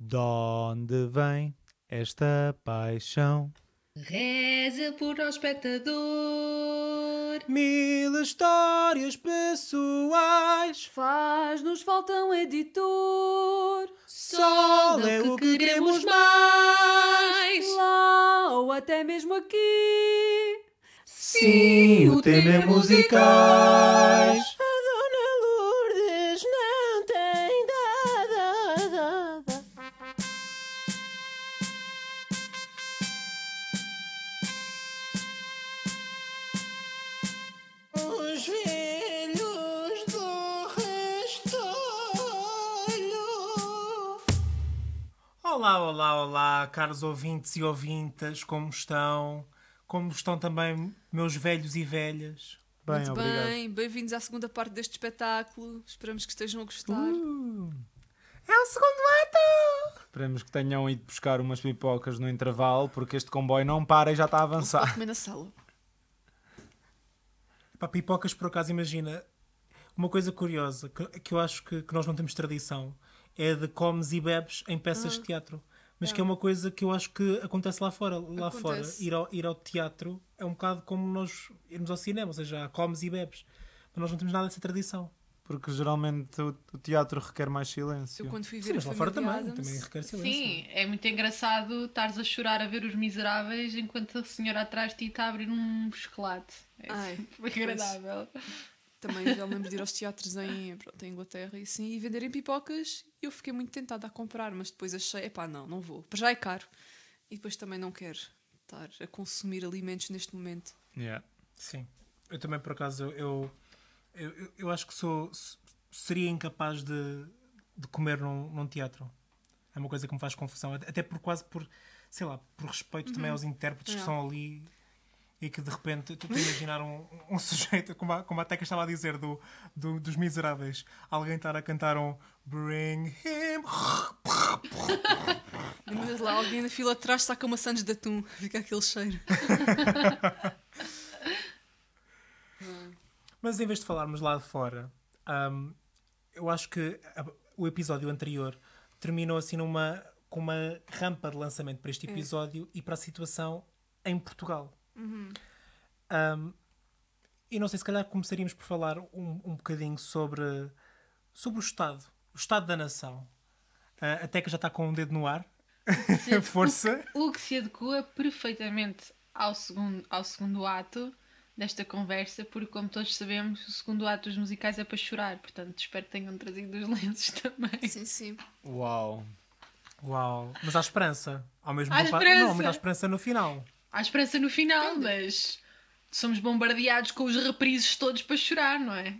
De onde vem esta paixão? Reza por ao espectador. Mil histórias pessoais. Faz-nos falta um editor. Só é o que queremos mais. Lá ou até mesmo aqui. Sim, o tema é musicais. Caros ouvintes e ouvintas, como estão? Como estão também meus velhos e velhas? Bem, Muito obrigado. bem, bem-vindos à segunda parte deste espetáculo. Esperamos que estejam a gostar. Uh, É o segundo ato! esperemos que tenham ido buscar umas pipocas no intervalo, porque este comboio não para e já está a avançar. comer na sala. Pá, pipocas, por acaso, imagina, uma coisa curiosa que, que eu acho que, que nós não temos tradição é de comes e bebes em peças de teatro. Mas que é uma coisa que eu acho que acontece lá fora. Lá fora, Acontece. ir ao, ir ao teatro é um bocado como nós irmos ao cinema, ou seja, há comes e bebes. Mas nós não temos nada dessa tradição. Porque geralmente o, o teatro requer mais silêncio. Eu quando fui Sim, ver mas a lá fora também, Addams, também requer silêncio. Sim, é muito engraçado estares a chorar a ver os miseráveis enquanto a senhora atrás de ti está a abrir um chocolate. É Ai, agradável. Também já me lembro de ir aos teatros em, pronto, em Inglaterra e assim, e venderem pipocas. E eu fiquei muito tentada a comprar, mas depois achei, epá, não, não vou. Para já é caro. E depois também não quero estar a consumir alimentos neste momento. Yeah. Sim. Eu também, por acaso, eu, eu, eu, acho que sou, seria incapaz de, de comer num, num teatro. É uma coisa que me faz confusão. Até por quase por, sei lá, por respeito também aos intérpretes que É. estão ali e que de repente tu te imaginar um, um sujeito, como a, como a Teca estava a dizer, do, do- dos miseráveis, alguém estar a cantar um Bring him. Mas lá alguém na fila atrás saca uma Sandes de atum, fica aquele cheiro. Mas em vez de falarmos lá de fora, hum, eu acho que a- o episódio anterior terminou assim numa, com uma rampa de lançamento para este episódio e para a situação em Portugal. Hum, e não sei, se calhar começaríamos por falar um, um bocadinho sobre, sobre o Estado, o Estado da Nação. Ah, até que já está com um dedo no ar. Força! O que se adequa perfeitamente ao segundo, ao segundo ato desta conversa, porque, como todos sabemos, o segundo ato dos musicais é para chorar. Portanto, espero que tenham trazido os lenços também. Sim, sim. Uau. Uau! Mas há esperança. Ao mesmo Há tempo. Não, mas há esperança no final. Há esperança no final, mas somos bombardeados com os reprises todos para chorar, não é?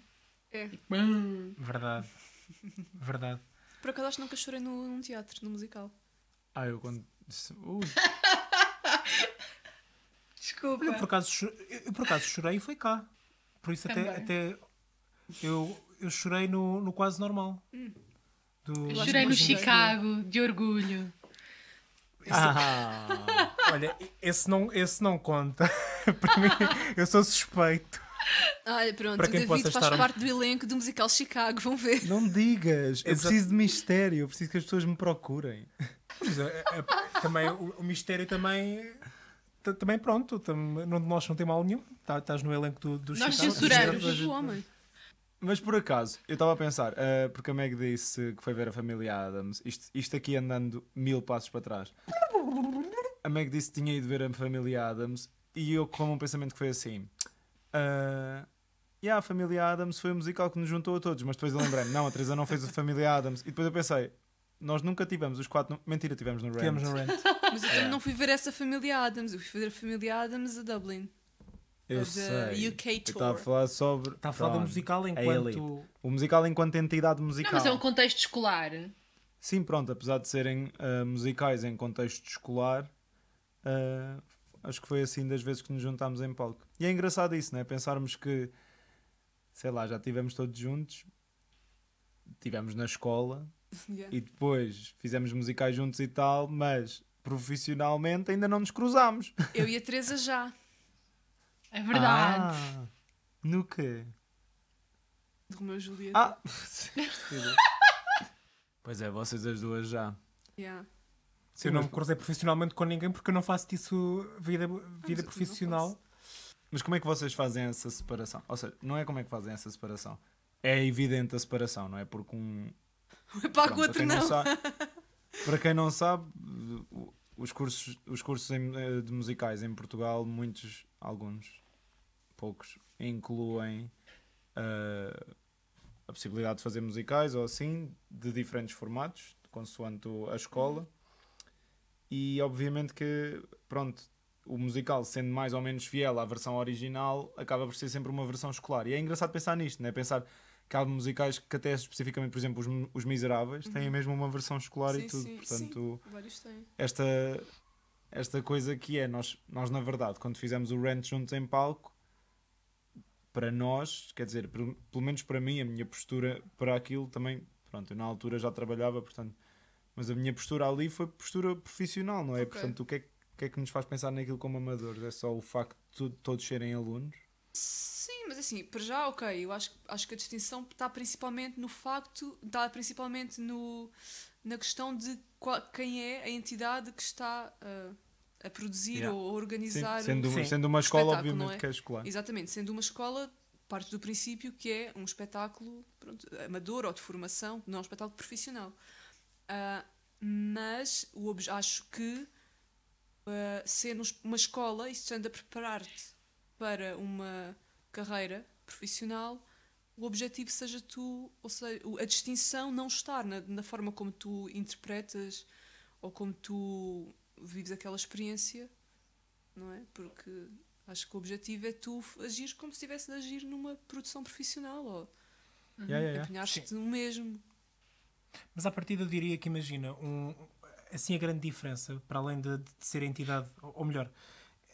É. Hum. Verdade. Verdade. Por acaso acho que nunca chorei no, num teatro, no musical. Ah, eu quando. Ui. Desculpa. Eu por acaso, cho- eu, por acaso chorei e foi cá. Por isso até, Também. até eu, eu chorei no, no quase normal. Do- Eu Chorei no Chicago, de orgulho. Ah, Olha, esse não, esse não conta. Para mim, eu sou suspeito. Olha, pronto, Para o quem David possa faz estar- parte do elenco do musical Chicago, vão ver. não digas. Eu Exa- preciso de mistério. Eu preciso que as pessoas me procurem. Mas, é- é- também, o, o mistério também. Também pronto, tam, não, nós não tem mal nenhum. Tá- Estás no elenco do, do Nós Chicago. censuramos. Do homem. Mas por acaso, eu estava a pensar, eh, porque a Meg disse que foi ver a família Adams, isto, isto aqui andando mil passos para trás. A Meg disse que tinha ido ver a família Adams e eu com um pensamento que foi assim. Uh, yeah, a família Adams foi o musical que nos juntou a todos, mas depois eu lembrei-me, não, a Teresa não fez a família Adams. E depois eu pensei, nós nunca tivemos os quatro. no- Mentira, tivemos no Rent. Tivemos no Rent. Mas eu também não fui ver essa família Adams, eu fui ver a família Adams a Dublin. Eu da sei. UK Eu estava a Tour. falar sobre. Está a falar do musical é enquanto. O musical enquanto entidade musical. Não, mas é um contexto escolar. Sim, pronto, apesar de serem ah, musicais em contexto escolar, ah, acho que foi assim das vezes que nos juntámos em palco. E é engraçado isso, não é? Pensarmos que, sei lá, já estivemos todos juntos, estivemos na escola Yeah. e depois fizemos musicais juntos e tal, mas profissionalmente ainda não nos cruzámos. Eu e a Teresa já. É verdade. Ah, no quê? De Romeu e Julieta. Ah! pois é, vocês as duas já. Yeah. Sim, eu não mas- me cruzei profissionalmente com ninguém porque eu não faço disso vida, vida também não profissional. Mas como é que vocês fazem essa separação? Ou seja, não é como é que fazem essa separação. É evidente a separação, não é? Porque um. Para pronto, o outro quem não. sabe, para quem não sabe, os cursos, os cursos em- eh, de musicais em Portugal, muitos, alguns, poucos, incluem eh, a possibilidade de fazer musicais ou assim, de diferentes formatos, consoante a escola. E obviamente que, pronto, o musical, sendo mais ou menos fiel à versão original, acaba por ser sempre uma versão escolar. E é engraçado pensar nisto, não é? Pensar que há musicais que até especificamente, por exemplo, os, os Miseráveis, têm mesmo uma versão escolar e Sim, tudo. sim, Portanto, sim. Vários têm. esta, esta coisa que é, nós, nós na verdade, quando fizemos o Rent juntos em palco, para nós, quer dizer, pelo, pelo menos para mim, a minha postura para aquilo também, pronto, eu na altura já trabalhava, portanto, mas a minha postura ali foi postura profissional, não é? Ok. Portanto, o que é, que- o que é que nos faz pensar naquilo como amadores? É só o facto de todos serem alunos? Sim, mas assim, para já, ok. Eu acho, acho que a distinção está principalmente no facto, está principalmente no, na questão de qual- quem é a entidade que está uh, a produzir Yeah. ou a Sim, organizar. sendo, o- Sim. sendo uma escola, obviamente não é? que é escolar. Exatamente, sendo uma escola, parte do princípio que é um espetáculo pronto, amador ou de formação, não é um espetáculo profissional. Ah, mas o acho que ah, ser um es- uma escola e estando a preparar-te para uma carreira profissional, o objetivo seja tu, ou seja, a distinção não estar na, na forma como tu interpretas ou como tu vives aquela experiência, não é? Porque acho que o objetivo é tu agir como se estivesse de agir numa produção profissional ou Yeah, yeah, yeah. empenhar-te no mesmo. Mas à partida eu diria que imagina, um, assim a grande diferença, para além de, de ser a entidade, ou ou melhor,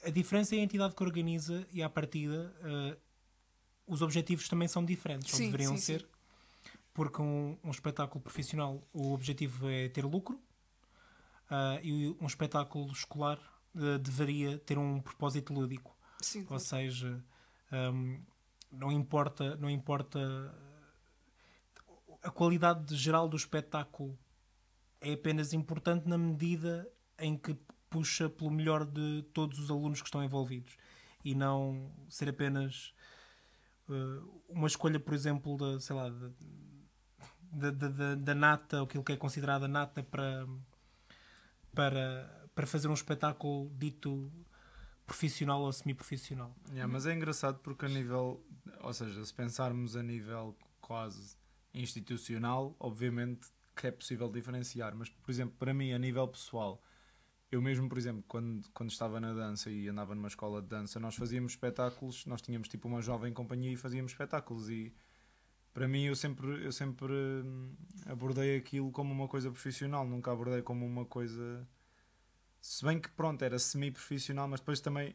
a diferença é a entidade que organiza e à partida eh, os objetivos também são diferentes, ou Sim, deveriam sim, ser, sim. porque um, um espetáculo profissional o objetivo é ter lucro ah, e um espetáculo escolar eh, deveria ter um propósito lúdico. Sim, Ou seja, hum, não importa, não importa a qualidade geral do espetáculo é apenas importante na medida em que puxa pelo melhor de todos os alunos que estão envolvidos e não ser apenas uh, uma escolha, por exemplo, da, sei lá, da, da, nata, aquilo que é considerada nata para, para, para fazer um espetáculo dito profissional ou semi-profissional. Yeah, mas é engraçado porque a nível, ou seja, se pensarmos a nível quase institucional, obviamente que é possível diferenciar, mas por exemplo, para mim, a nível pessoal, eu mesmo, por exemplo, quando, quando estava na dança e andava numa escola de dança, nós fazíamos espetáculos, nós tínhamos tipo uma jovem companhia e fazíamos espetáculos e para mim eu sempre, eu sempre hum, abordei aquilo como uma coisa profissional, nunca abordei como uma coisa se bem que pronto, era semi-profissional, mas depois também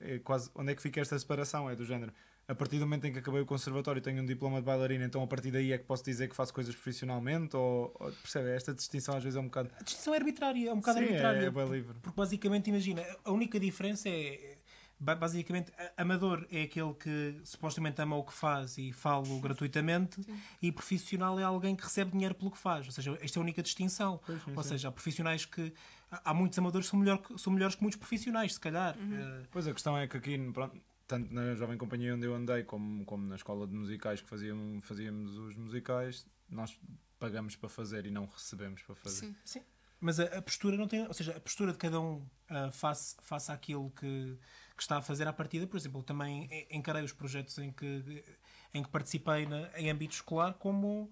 é, é quase onde é que fica esta separação? É do género. A partir do momento em que acabei o conservatório tenho um diploma de bailarina, então a partir daí é que posso dizer que faço coisas profissionalmente? Ou, ou percebe? Esta distinção às vezes é um bocado. A distinção é arbitrária, é um bocado Sim, arbitrária. é, é bem livre. Porque basicamente, imagina, a única diferença é. ba- Basicamente, a- amador é aquele que supostamente ama o que faz e fala gratuitamente, e profissional é alguém que recebe dinheiro pelo que faz. Ou seja, esta é a única distinção. Pois, sim, Ou sim. seja, há profissionais que. Há muitos amadores que são, melhor, são melhores que muitos profissionais, se calhar. Eh, Pois a questão é que aqui, pronto, tanto na Jovem Companhia onde eu andei, como, como na escola de musicais que fazíamos, fazíamos os musicais, nós pagamos para fazer e não recebemos para fazer. Sim. Mas a, a postura não tem. Ou seja, a postura de cada um ah, face, face àquilo que, que está a fazer à partida. Por exemplo, também encarei os projetos em que, em que participei na- em âmbito escolar como.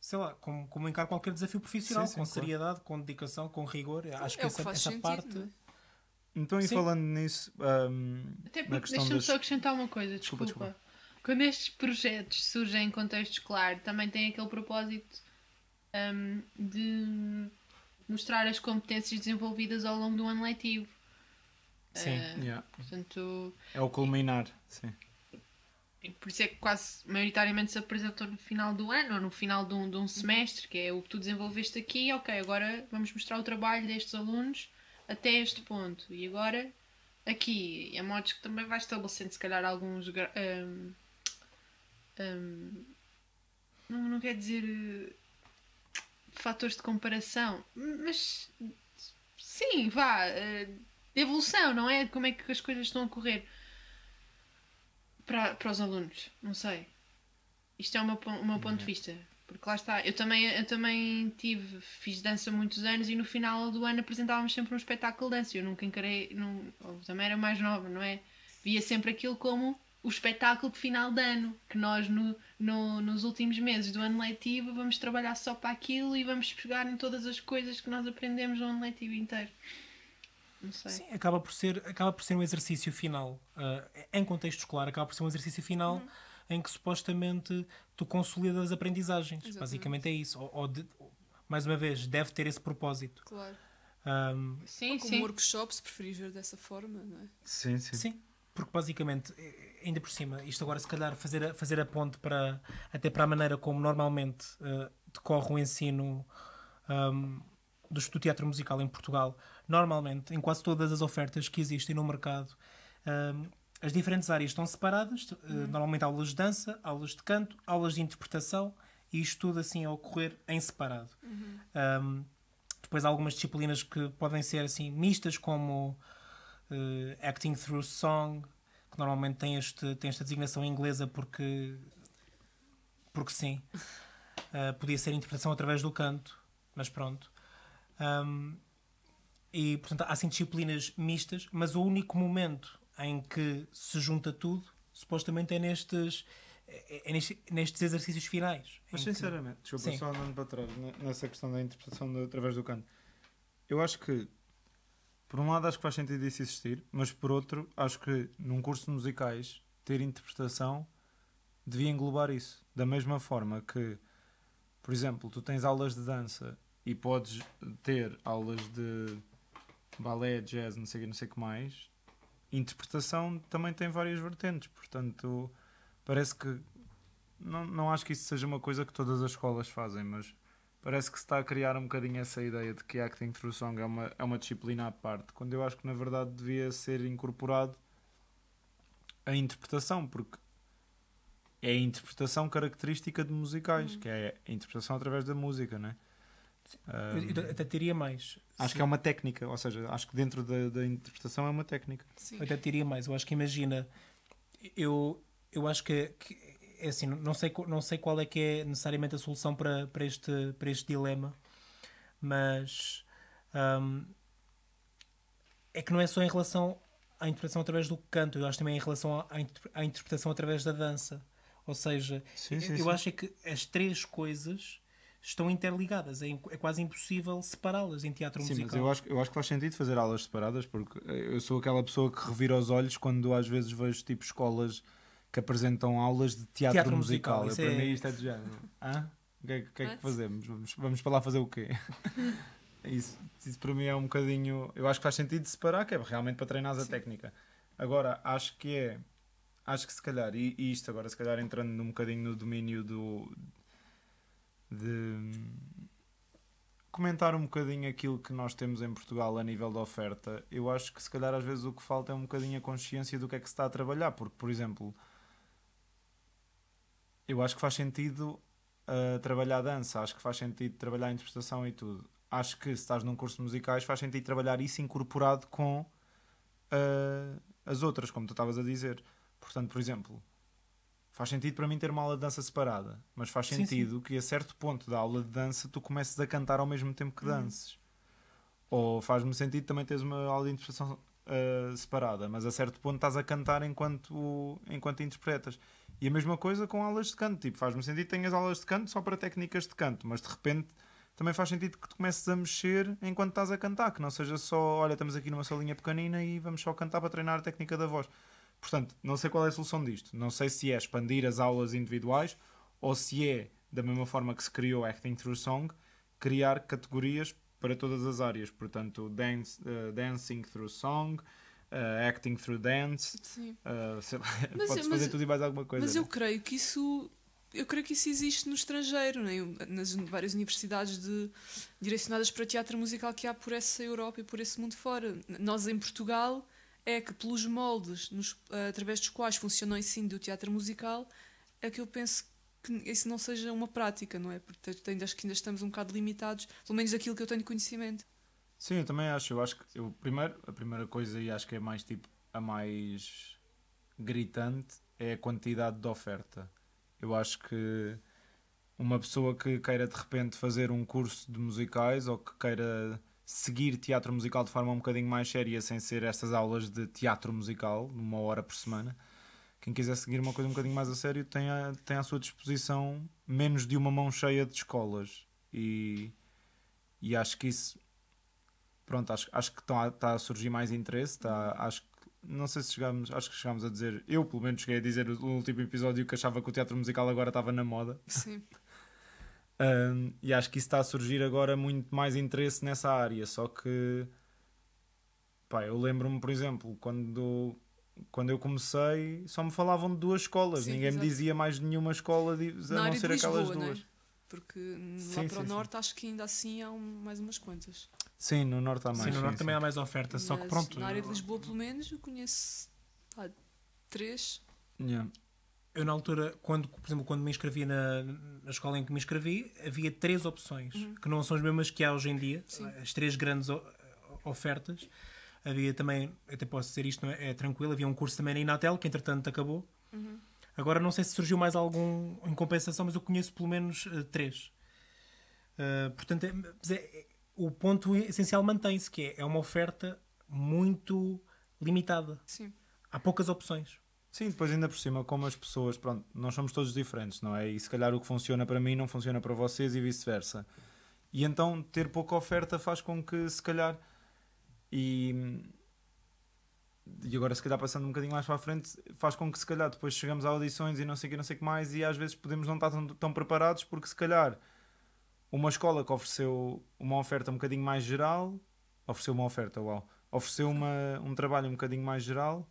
Sei lá, como, como encaro qualquer desafio profissional, Sim, sim, com claro. seriedade, com dedicação, com rigor. Acho que é o essa, que faz essa sentido. parte. não é? Então, e Sim. falando nisso, hum, Até porque, deixa-me das. só acrescentar uma coisa, Desculpa, desculpa. desculpa. Quando estes projetos surgem em contexto escolar, também tem aquele propósito hum, de mostrar as competências desenvolvidas ao longo do ano letivo. Sim. Eh, Yeah, portanto, é o culminar, sim. e por isso é que quase maioritariamente se apresentam no final do ano ou no final de um, de um semestre, que é o que tu desenvolveste aqui, ok, agora vamos mostrar o trabalho destes alunos até este ponto. E agora aqui, a modos que também vai estabelecendo se calhar alguns hum, hum, não, não quer dizer eh, fatores de comparação, mas sim, vá, eh, de evolução, não é? Como é que as coisas estão a correr para, para os alunos, não sei. Isto é o meu, pon- o meu ponto de vista. Porque lá está, eu também, eu também tive, fiz dança muitos anos e no final do ano apresentávamos sempre um espetáculo de dança. Eu nunca encarei, não, também era mais nova, não é? Via sempre aquilo como o espetáculo de final de ano, que nós no, no- nos últimos meses do ano letivo vamos trabalhar só para aquilo e vamos pegar em todas as coisas que nós aprendemos no ano letivo inteiro. Não sei. Sim, acaba por ser, acaba por ser um exercício final. ah, em contexto escolar, acaba por ser um exercício final em que supostamente tu consolidas as aprendizagens. Exatamente. Basicamente é isso. Ou, ou de- mais uma vez, deve ter esse propósito. Claro. Ahm, Sim, Como sim. um workshop, se preferires ver dessa forma, não é? Sim, sim. sim, porque basicamente, eh, ainda por cima, isto agora se calhar fazer a, fazer a ponte para, até para a maneira como normalmente eh, decorre o ensino ahm, do, do teatro musical em Portugal. Normalmente, em quase todas as ofertas que existem no mercado, ahm, as diferentes áreas estão separadas, eh, normalmente aulas de dança, aulas de canto, aulas de interpretação, e isto tudo assim a ocorrer em separado. Ahm, depois há algumas disciplinas que podem ser assim mistas, como eh, Acting Through Song, que normalmente tem, este, tem esta designação inglesa porque, porque sim. Uh, podia ser interpretação através do canto, mas pronto. Um, e portanto há assim disciplinas mistas, mas o único momento em que se junta tudo, supostamente é nestes, é, é nestes, nestes exercícios finais. Mas em que- sinceramente, desculpa, Sim. só andando para trás ne- nessa questão da interpretação do- através do canto. Eu acho que, por um lado, acho que faz sentido isso existir, mas por outro, acho que num curso de musicais ter interpretação devia englobar isso. Da mesma forma que, por exemplo, tu tens aulas de dança e podes ter aulas de balé, jazz, não sei não sei o que mais. Interpretação também tem várias vertentes, portanto, parece que não, não acho que isso seja uma coisa que todas as escolas fazem, mas parece que se está a criar um bocadinho essa ideia de que acting through song é uma, é uma disciplina à parte, quando eu acho que na verdade devia ser incorporado a interpretação, porque é a interpretação característica de musicais, que é a interpretação através da música, né? Eu, eu até diria mais. Acho que é uma técnica, ou seja, acho que dentro da, da interpretação é uma técnica. Sim. Eu até diria mais. Eu acho que imagina, eu, eu acho que, que é assim, não sei, não sei qual é que é necessariamente a solução para, para, este, para este dilema, mas hum, é que não é só em relação à interpretação através do canto, eu acho também em relação à, à inter- à interpretação através da dança. Ou seja, Sim, eu, sim, eu sim. acho é que as três coisas estão interligadas, é, é quase impossível separá-las em teatro Sim, musical. mas eu acho, eu acho que faz sentido fazer aulas separadas, porque eu sou aquela pessoa que revira os olhos quando às vezes vejo tipo escolas que apresentam aulas de teatro, Teatro musical. musical, Eu, para é- mim isto é de género. Hã? O que é, que- é que fazemos? Vamos, vamos para lá fazer o quê? isso, isso para mim é um bocadinho. Eu acho que faz sentido separar, que é realmente para treinar a Sim. técnica. Agora, acho que é. Acho que se calhar, e, e isto agora, se calhar entrando num bocadinho no domínio do. De comentar um bocadinho aquilo que nós temos em Portugal a nível de oferta, eu acho que se calhar às vezes o que falta é um bocadinho a consciência do que é que se está a trabalhar, porque, por exemplo, eu acho que faz sentido uh, trabalhar dança, acho que faz sentido trabalhar interpretação e tudo. Acho que se estás num curso de musicais faz sentido trabalhar isso incorporado com uh, as outras, como tu estavas a dizer. Portanto, por exemplo, faz sentido para mim ter uma aula de dança separada, mas faz Sim, sentido que a certo ponto da aula de dança tu comeces a cantar ao mesmo tempo que Uhum. dances. Ou faz-me sentido também teres uma aula de interpretação uh, separada, mas a certo ponto estás a cantar enquanto, enquanto interpretas. E a mesma coisa com aulas de canto. Tipo, faz-me sentido que tenhas aulas de canto só para técnicas de canto, mas de repente também faz sentido que tu comeces a mexer enquanto estás a cantar, que não seja só, olha, estamos aqui numa salinha pequenina e vamos só cantar para treinar a técnica da voz. Portanto, não sei qual é a solução disto. Não sei se é expandir as aulas individuais ou se é, da mesma forma que se criou Acting Through Song, criar categorias para todas as áreas. Portanto, dance, uh, Dancing Through Song, uh, Acting Through Dance, Sim. uh, sei lá, Mas- podes mas- fazer tudo e mais alguma coisa. Mas né? eu creio que isso eu creio que isso existe no estrangeiro, né? nas várias universidades de- direcionadas para teatro musical que há por essa Europa e por esse mundo fora. Nós em Portugal é que pelos moldes nos- através dos quais funciona o ensino do teatro musical é que eu penso que isso não seja uma prática, não é? Porque ainda, acho que ainda estamos um bocado limitados, pelo menos daquilo que eu tenho conhecimento. Sim, eu também acho. Eu acho que eu, primeiro, a primeira coisa, e acho que é mais tipo a mais gritante, é a quantidade de oferta. Eu acho que uma pessoa que queira de repente fazer um curso de musicais ou que queira seguir teatro musical de forma um bocadinho mais séria, sem ser estas aulas de teatro musical, uma hora por semana, quem quiser seguir uma coisa um bocadinho mais a sério tem, a, tem à sua disposição menos de uma mão cheia de escolas. E, e acho que isso. Pronto, acho, acho que está, está a surgir mais interesse. Está, acho que não sei se chegámos, acho que chegámos a dizer, eu pelo menos cheguei a dizer no último episódio que achava que o teatro musical agora estava na moda. Sim. um, e acho que isso está a surgir agora muito mais interesse nessa área. Só que, pá, eu lembro-me, por exemplo, quando, quando eu comecei, só me falavam de duas escolas, Sim, ninguém exato. me dizia mais de nenhuma escola de, a Na não ser de aquelas Lisboa, duas. é? Porque Sim, lá para sim, o sim. norte acho que ainda assim há um- mais umas quantas. Sim, no norte há mais. Sim, no Norte sim. também há mais oferta, só que Mas pronto. Na área de Lisboa, pelo menos, eu conheço pá, três. Yeah. Eu, na altura, quando, por exemplo, quando me inscrevi na, na escola em que me inscrevi, havia três opções, que não são as mesmas que há hoje em dia, Sim. as três grandes ofertas. Havia também, até posso dizer isto, não é, é tranquilo, havia um curso também na Inatel, que entretanto acabou. Agora não sei se surgiu mais algum em compensação, mas eu conheço pelo menos eh, três. Eh, portanto, é- é- é- o ponto essencial mantém-se, que é, é uma oferta muito limitada. Sim. Há poucas opções. Sim, depois ainda por cima, como as pessoas, pronto, nós somos todos diferentes, não é? E se calhar o que funciona para mim não funciona para vocês e vice-versa. E então ter pouca oferta faz com que se calhar. E, e agora, se calhar, passando um bocadinho mais para a frente, faz com que se calhar depois chegamos a audições e não sei que, não sei que mais, e às vezes podemos não estar tão, tão preparados porque se calhar uma escola que ofereceu uma oferta um bocadinho mais geral, ofereceu uma oferta, uau, ofereceu uma, um trabalho um bocadinho mais geral,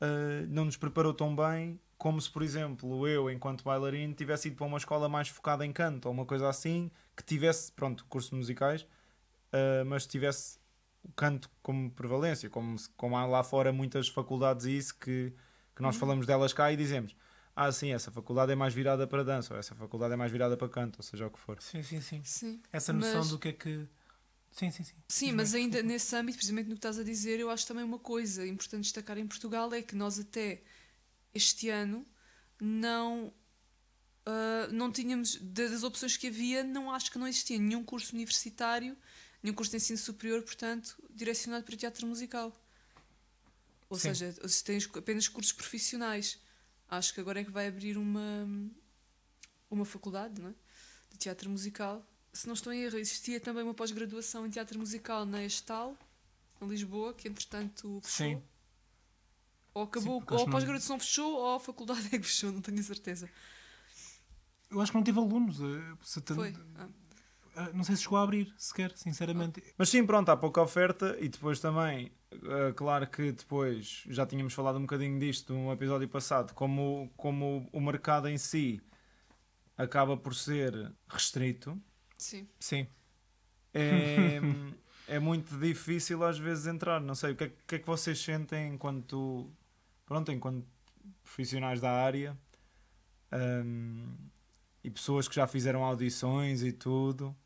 uh, não nos preparou tão bem como se, por exemplo, eu, enquanto bailarino, tivesse ido para uma escola mais focada em canto ou uma coisa assim, que tivesse, pronto, cursos musicais, uh, mas tivesse o canto como prevalência, como, como há lá fora muitas faculdades e isso que, que nós falamos delas cá e dizemos ah sim, essa faculdade é mais virada para dança ou essa faculdade é mais virada para canto, ou seja o que for. Sim, sim, sim. Sim. Essa noção Mas- do que é que. Sim, sim, sim. Sim, mas ainda nesse âmbito, precisamente no que estás a dizer, eu acho também uma coisa importante destacar em Portugal é que nós até este ano não ah, não tínhamos das opções que havia, não acho que não existia nenhum curso universitário, nenhum curso de ensino superior, portanto, direcionado para teatro musical. Ou Sim. seja, se tens apenas cursos profissionais. Acho que agora é que vai abrir uma uma faculdade, não é? de teatro musical. Se não estou em erro, existia também uma pós-graduação em teatro musical na Estal, em Lisboa, que entretanto fechou. Sim. Ou acabou, porque ou a que não- pós-graduação fechou, ou a faculdade é que fechou, não tenho a certeza. Eu acho que não tive alunos. eh, se te- Foi. Ah, Ah, Não sei se chegou a abrir sequer, sinceramente. Mas sim, pronto, há pouca oferta e depois também, eh, claro que depois já tínhamos falado um bocadinho disto no episódio passado, como, como o mercado em si acaba por ser restrito, sim. Sim. é, é muito difícil às vezes entrar. Não sei, o que é, que é que vocês sentem enquanto, pronto, enquanto profissionais da área hum, e pessoas que já fizeram audições e tudo?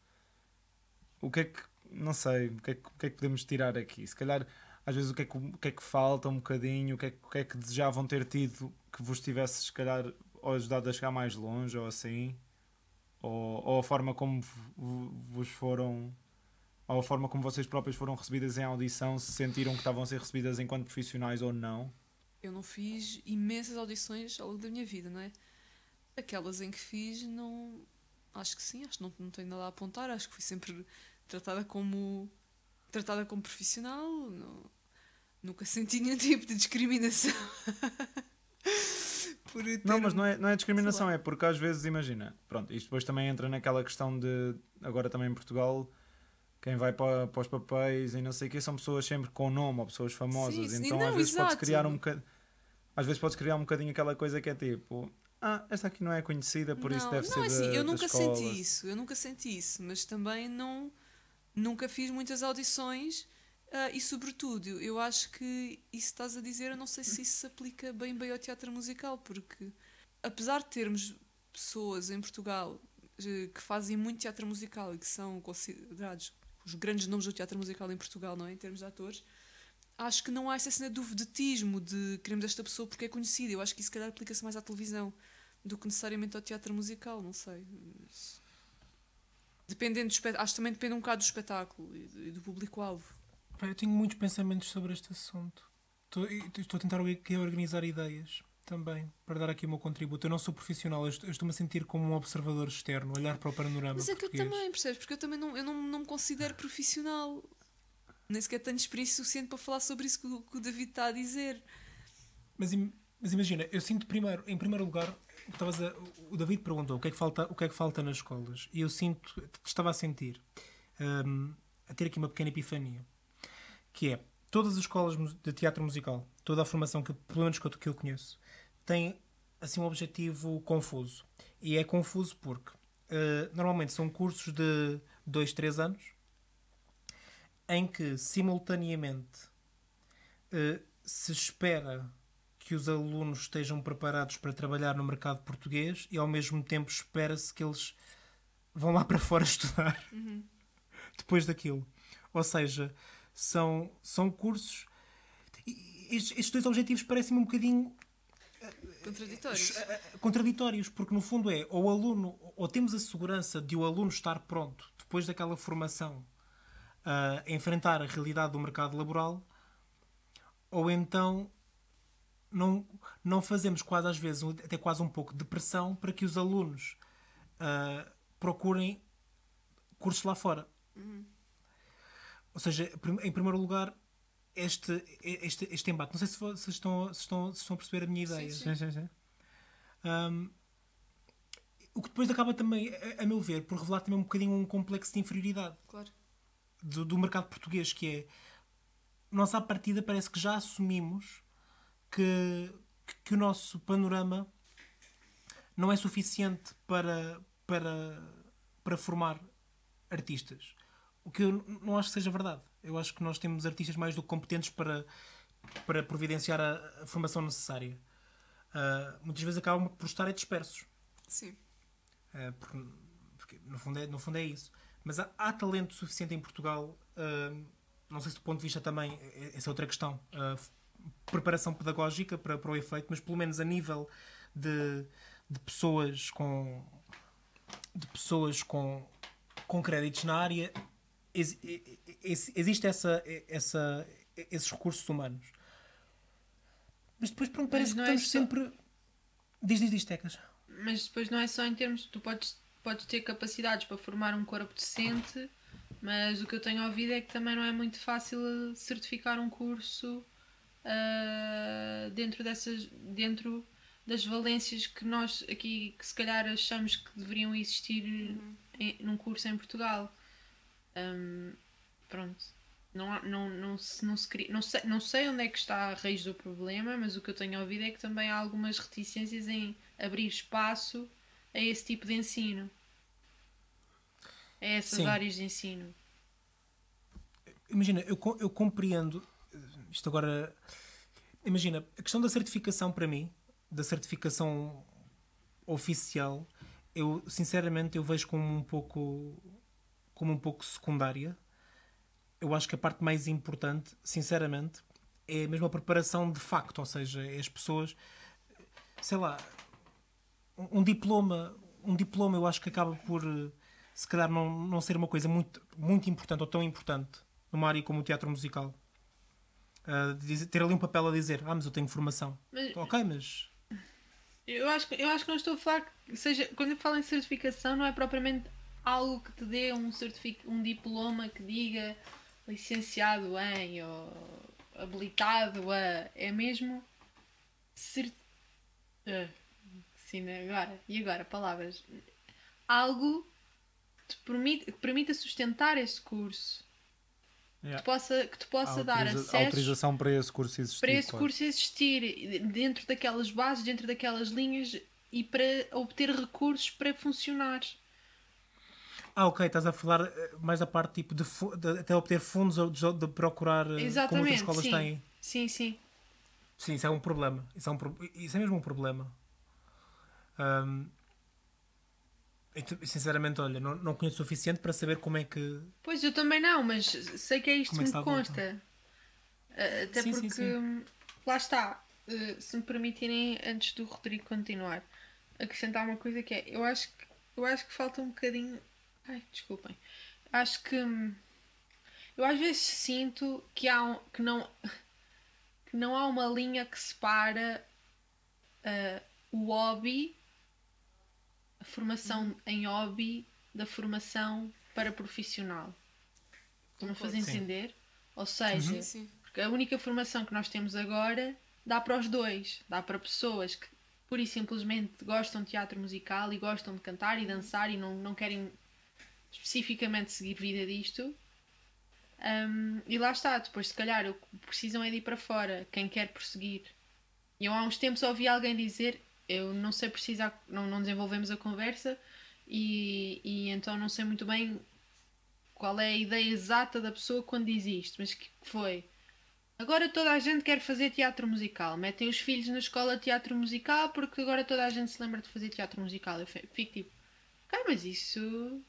O que é que, não sei, o que é que, o que, é que podemos tirar aqui? Se calhar, às vezes, o que é que, o que, é que falta um bocadinho, o que, é, o que é que desejavam ter tido que vos tivesse, se calhar, ajudado a chegar mais longe ou assim? Ou, ou a forma como vos foram ou a forma como vocês próprios foram recebidas em audição, se sentiram que estavam a ser recebidas enquanto profissionais ou não. Eu não fiz imensas audições ao longo da minha vida, não é? Aquelas em que fiz, não. Acho que sim, acho que não, não tenho nada a apontar. Acho que fui sempre tratada como. tratada como profissional. Não, nunca senti nenhum tipo de discriminação. Por ter Não, mas não é, não é discriminação, é porque às vezes, imagina, pronto, isto depois também entra naquela questão de, agora também em Portugal, quem vai para, para os papéis e não sei o que, são pessoas sempre com nome ou pessoas famosas, Sim, então não, às vezes exato. criar um bocadinho, às vezes pode criar um bocadinho aquela coisa que é tipo, ah, esta aqui não é conhecida, por isso não, deve não, ser é assim, da- eu nunca escola. senti isso, eu nunca senti isso, mas também não nunca fiz muitas audições ah, e sobretudo eu acho que isso estás a dizer, eu não sei se isso se aplica bem bem ao teatro musical, porque apesar de termos pessoas em Portugal eh, que fazem muito teatro musical e que são considerados os grandes nomes do teatro musical em Portugal, não é? Em termos de atores, acho que não há essa cena do vedetismo de queremos esta pessoa porque é conhecida. Eu acho que isso, se calhar, aplica-se mais à televisão do que necessariamente ao teatro musical, não sei. Dependendo do acho que também depende um bocado do espetáculo e do público-alvo. Eu tenho muitos pensamentos sobre este assunto. Estou, estou a tentar organizar ideias também, para dar aqui o meu contributo. Eu não sou profissional, eu estou- eu estou-me a sentir como um observador externo, olhar para o panorama Mas é que eu português. também, percebes? Porque eu também não, eu não, não me considero profissional. Nem sequer tenho experiência suficiente para falar sobre isso que, o- que o David está a dizer. Mas, mas imagina, eu sinto primeiro, em primeiro lugar, estavas a- o David perguntou o que, é que falta, o que é que falta nas escolas. E eu sinto, estava a sentir, hum, a ter aqui uma pequena epifania, que é, todas as escolas de teatro musical, toda a formação, que, pelo menos que eu, que eu conheço, tem assim um objetivo confuso. E é confuso porque eh, normalmente são cursos de 2, 3 anos, em que simultaneamente eh, se espera que os alunos estejam preparados para trabalhar no mercado português e ao mesmo tempo espera-se que eles vão lá para fora estudar depois daquilo. Ou seja, são, são cursos. Estes, estes dois objetivos parecem-me um bocadinho Contraditórios. eh, contraditórios, porque no fundo é ou o aluno, ou temos a segurança de o aluno estar pronto depois daquela formação a enfrentar a realidade do mercado laboral, ou então não, não fazemos quase às vezes até quase um pouco de pressão para que os alunos ah, procurem cursos lá fora. Ou seja, em primeiro lugar, este, este, este embate. Não sei se, vo- se estão, se, estão, se estão a perceber a minha ideia. sim. Sim, sim, sim. Um, o que depois acaba também, a, a meu ver, por revelar também um bocadinho um complexo de inferioridade Claro. do, do mercado português, que é nós à partida parece que já assumimos que, que, que o nosso panorama não é suficiente para, para, para formar artistas. O que eu não acho que seja verdade. Eu acho que nós temos artistas mais do que competentes para, para providenciar a, a formação necessária. Ah, muitas vezes acabam por estar é dispersos. Sim. Uh, porque, porque no, fundo é, no fundo é isso. Mas há, há talento suficiente em Portugal, uh, não sei se do ponto de vista também, eh, essa é outra questão, uh, preparação pedagógica para, para o efeito, mas pelo menos a nível de, de pessoas com de pessoas com, com créditos na área, ex- ex- existe essa, essa, esses recursos humanos. Mas depois pronto, parece que é estamos só- sempre. Diz, diz, diz, Tecas. Mas depois não é só em termos. Tu podes, podes ter capacidades para formar um corpo decente, mas o que eu tenho ouvido é que também não é muito fácil certificar um curso ah, dentro dessas. dentro das valências que nós aqui que se calhar achamos que deveriam existir em- num curso em Portugal. Hum, pronto. Não, há- não, não, se, não, se não, sei, não sei onde é que está a raiz do problema, mas o que eu tenho ouvido é que também há algumas reticências em abrir espaço a esse tipo de ensino. A essas Sim. áreas de ensino. Imagina, eu, eu compreendo isto agora. Imagina, a questão da certificação para mim, da certificação oficial, eu sinceramente eu vejo como um pouco como um pouco secundária. Eu acho que a parte mais importante, sinceramente, é mesmo a preparação de facto, ou seja, é as pessoas, sei lá, um diploma, um diploma eu acho que acaba por eh, se calhar não, não ser uma coisa muito, muito importante ou tão importante numa área como o teatro musical. Ah, dizer- ter ali um papel a dizer, ah, mas eu tenho formação. Mas- Ok, mas Eu acho, que- eu acho que não estou a falar que seja. Quando eu falo em certificação, não é propriamente algo que te dê um, certific, um diploma que diga licenciado em ou habilitado a. É mesmo. Cert... Ah, sim, né? agora. E agora? Palavras. Algo que te permita, que permita sustentar esse curso. Yeah. Que, possa, que te possa dar acesso autorização para esse curso existir. para esse claro. curso existir dentro daquelas bases, dentro daquelas linhas e para obter recursos para funcionar. Ah, ok, estás a falar eh, mais da parte tipo de, de até obter fundos ou de, de procurar eh, como outras Exatamente. escolas sim. têm. sim, sim. Sim, isso é um problema. Isso é, um, isso é mesmo um problema. Te- sinceramente, olha, não, não conheço o suficiente para saber como é que. Pois eu também não, mas sei que é isto é que me consta. Ah, Até Sim, sim, porque sim. hum, lá está. Se me permitirem, antes do Rodrigo continuar, acrescentar uma coisa que é, eu acho que eu acho que falta um bocadinho. Ai, desculpem. Acho que hum, eu às vezes sinto que há um- que não que não há uma linha que separa ah, o hobby, a formação em hobby da formação para profissional. Fazer Sim. entender? Ou seja, Sim, sim. porque a única formação que nós temos agora dá para os dois. Dá para pessoas que pura e simplesmente gostam de teatro musical e gostam de cantar e dançar e não, não querem especificamente seguir vida disto. Um, e lá está, depois se calhar o que precisam é de ir para fora, quem quer prosseguir. Eu há uns tempos ouvi alguém dizer, eu não sei precisar, não, não desenvolvemos a conversa e, e então não sei muito bem qual é a ideia exata da pessoa quando diz isto, mas que foi agora toda a gente quer fazer teatro musical, metem os filhos na escola de teatro musical porque agora toda a gente se lembra de fazer teatro musical. Eu fico tipo, ok, mas isso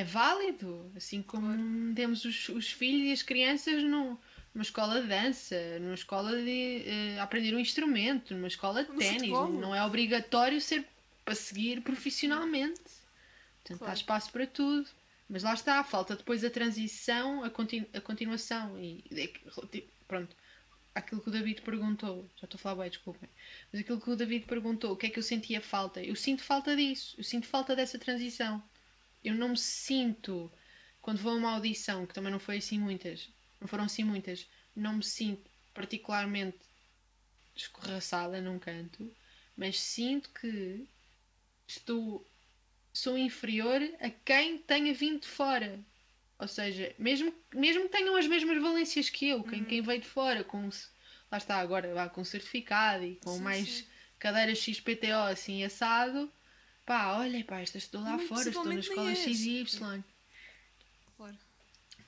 é válido, assim como temos os, os filhos e as crianças num- numa escola de dança, numa escola de eh, aprender um instrumento, numa escola de ténis, não é obrigatório ser para seguir profissionalmente. Portanto, há Claro. espaço para tudo. Mas lá está, falta depois a transição, a, continu- a continuação. E, é pronto, aquilo que o David perguntou, já estou a falar bem, desculpem, mas aquilo que o David perguntou, o que é que eu sentia falta? Eu sinto falta disso, eu sinto falta dessa transição. Eu não me sinto, quando vou a uma audição, que também não foi assim muitas, não foram assim muitas, não me sinto particularmente escorraçada num canto, mas sinto que estou sou inferior a quem tenha vindo de fora. Ou seja, mesmo, mesmo que tenham as mesmas valências que eu, quem, quem veio de fora, com lá está agora vá com certificado e com Sim, mais sim. cadeiras XPTO assim assado, pá, olha, pá, esta estou lá Muito fora, estou na escola és. XY. Claro.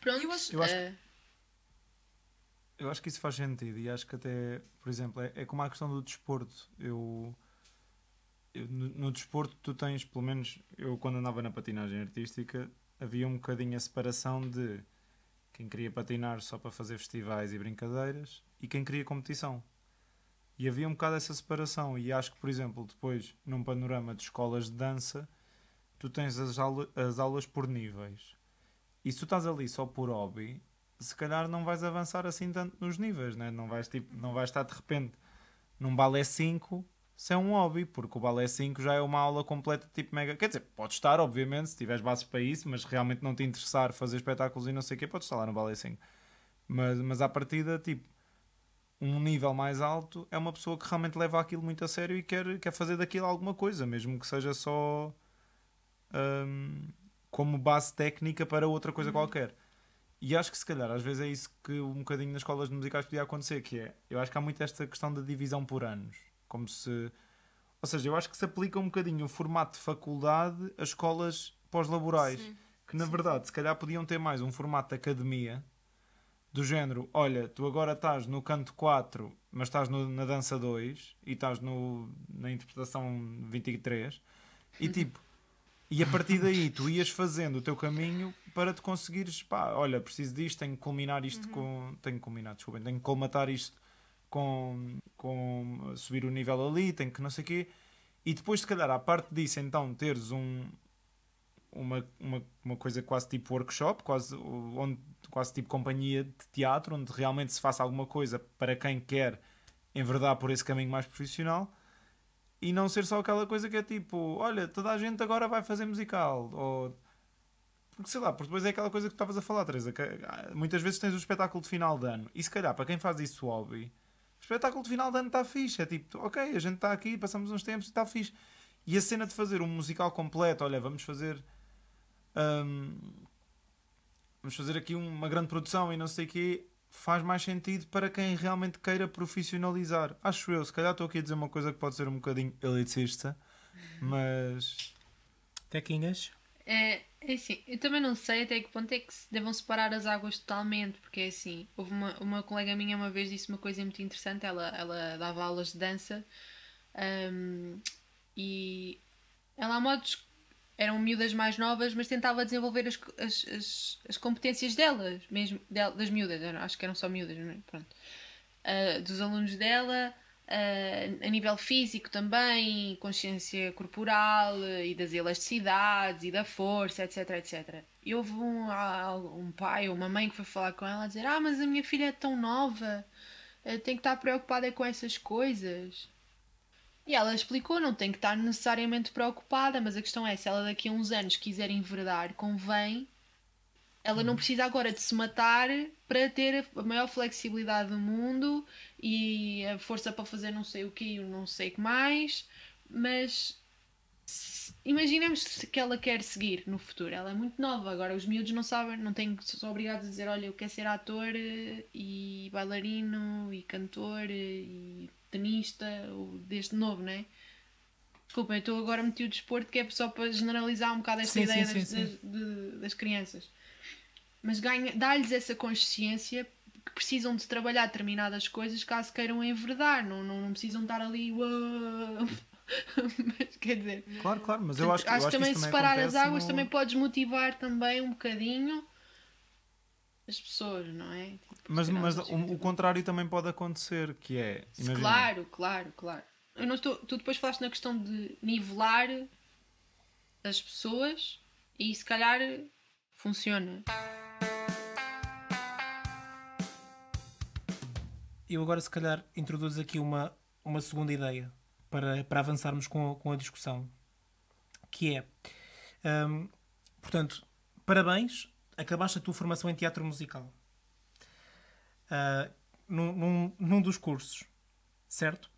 Pronto, Eu acho- Eu acho eh, Eu acho que isso faz sentido e acho que até, por exemplo, é, é como a questão do desporto. Eu, eu- no, no desporto tu tens, pelo menos eu quando andava na patinagem artística, havia um bocadinho a separação de quem queria patinar só para fazer festivais e brincadeiras e quem queria competição. E havia um bocado essa separação e acho que, por exemplo, depois, num panorama de escolas de dança, tu tens as, aula, as aulas por níveis. E se tu estás ali só por hobby, se calhar não vais avançar assim tanto nos níveis, né? não, vais, tipo, não vais estar de repente num balé 5 se é um hobby, porque o balé 5 já é uma aula completa tipo mega. Quer dizer, podes estar, obviamente, se tiveres bases para isso, mas realmente não te interessar fazer espetáculos e não sei o quê, podes estar lá no balé 5. Mas, mas à partida, tipo, um nível mais alto é uma pessoa que realmente leva aquilo muito a sério e quer, quer fazer daquilo alguma coisa, mesmo que seja só hum, como base técnica para outra coisa qualquer. E acho que se calhar às vezes é isso que um bocadinho nas escolas musicais podia acontecer, que é, eu acho que há muito esta questão da divisão por anos, como se, ou seja, eu acho que se aplica um bocadinho o formato de faculdade a escolas pós-laborais, Sim. que na verdade se calhar podiam ter mais um formato de academia, do género, olha, tu agora estás no canto 4, mas estás no- na dança 2 e estás no, na interpretação 23 e tipo, e a partir daí tu ias fazendo o teu caminho para te conseguires, pá, olha, preciso disto, tenho que culminar isto com. Tenho que culminar, desculpem, tenho que colmatar isto com, com subir o nível ali, tenho que não sei o quê. E depois, se calhar, à parte disso, então, teres um, uma, uma, uma coisa quase tipo workshop, quase, onde, quase tipo companhia de teatro, onde realmente se faça alguma coisa para quem quer enverdar por esse caminho mais profissional e não ser só aquela coisa que é tipo, olha, toda a gente agora vai fazer musical, ou porque sei lá, porque depois é aquela coisa que estavas a falar, Teresa, que ah, muitas vezes tens o espetáculo de final de ano, e se calhar para quem faz isso hobby, o espetáculo de final de ano está fixe, é tipo, ok, a gente está aqui, passamos uns tempos e está fixe. E a cena de fazer um musical completo, olha, vamos fazer. Hum, vamos fazer aqui uma grande produção e não sei o quê, faz mais sentido para quem realmente queira profissionalizar. Acho eu, se calhar estou aqui a dizer uma coisa que pode ser um bocadinho elitista, mas. É, Tequinhas. é assim, eu também não sei até que ponto é que se devam separar as águas totalmente, porque é assim, houve uma, uma colega minha uma vez disse uma coisa muito interessante, ela, ela dava aulas de dança hum, e ela a modos eram miúdas mais novas, mas tentava desenvolver as, as, as, as competências delas, mesmo das miúdas, acho que eram só miúdas, não é? Pronto. Ah, dos alunos dela, ah, a nível físico também, consciência corporal ah, e das elasticidades e da força, etc, etc. E houve um, um pai ou uma mãe que foi falar com ela a dizer: Ah, mas a minha filha é tão nova, tem que estar preocupada com essas coisas. E ela explicou, não tem que estar necessariamente preocupada, mas a questão é, se ela daqui a uns anos quiser enverdar, convém ela não precisa agora de se matar para ter a maior flexibilidade do mundo e a força para fazer não sei o que e o não sei o que mais, mas imaginemos que ela quer seguir no futuro. Ela é muito nova, agora os miúdos não sabem, não têm são obrigados a dizer, olha, eu quero ser ator eh, e bailarino e cantor eh, e tenista, ou desde novo, não é? Desculpem, eu estou agora a meter o desporto que é só para generalizar um bocado esta Sim, ideia sim, das, sim, das- de- das crianças mas dá-lhes essa consciência que precisam de trabalhar determinadas coisas caso queiram enverdar, não, não, não precisam estar ali. Mas, quer dizer, Claro, claro, mas eu acho que, eu acho acho que também separar as águas no- também podes motivar também um bocadinho as pessoas, não é? Mas, mas o, o contrário também pode acontecer, que é. Imagina, Claro, claro, claro. Eu não estou, tu depois falaste na questão de nivelar as pessoas e se calhar funciona. Eu agora, se calhar, introduzo aqui uma, uma segunda ideia para, para avançarmos com, com a discussão. Que é, hum, portanto, parabéns, acabaste a tua formação em teatro musical. Ah, num, num, num dos cursos, certo?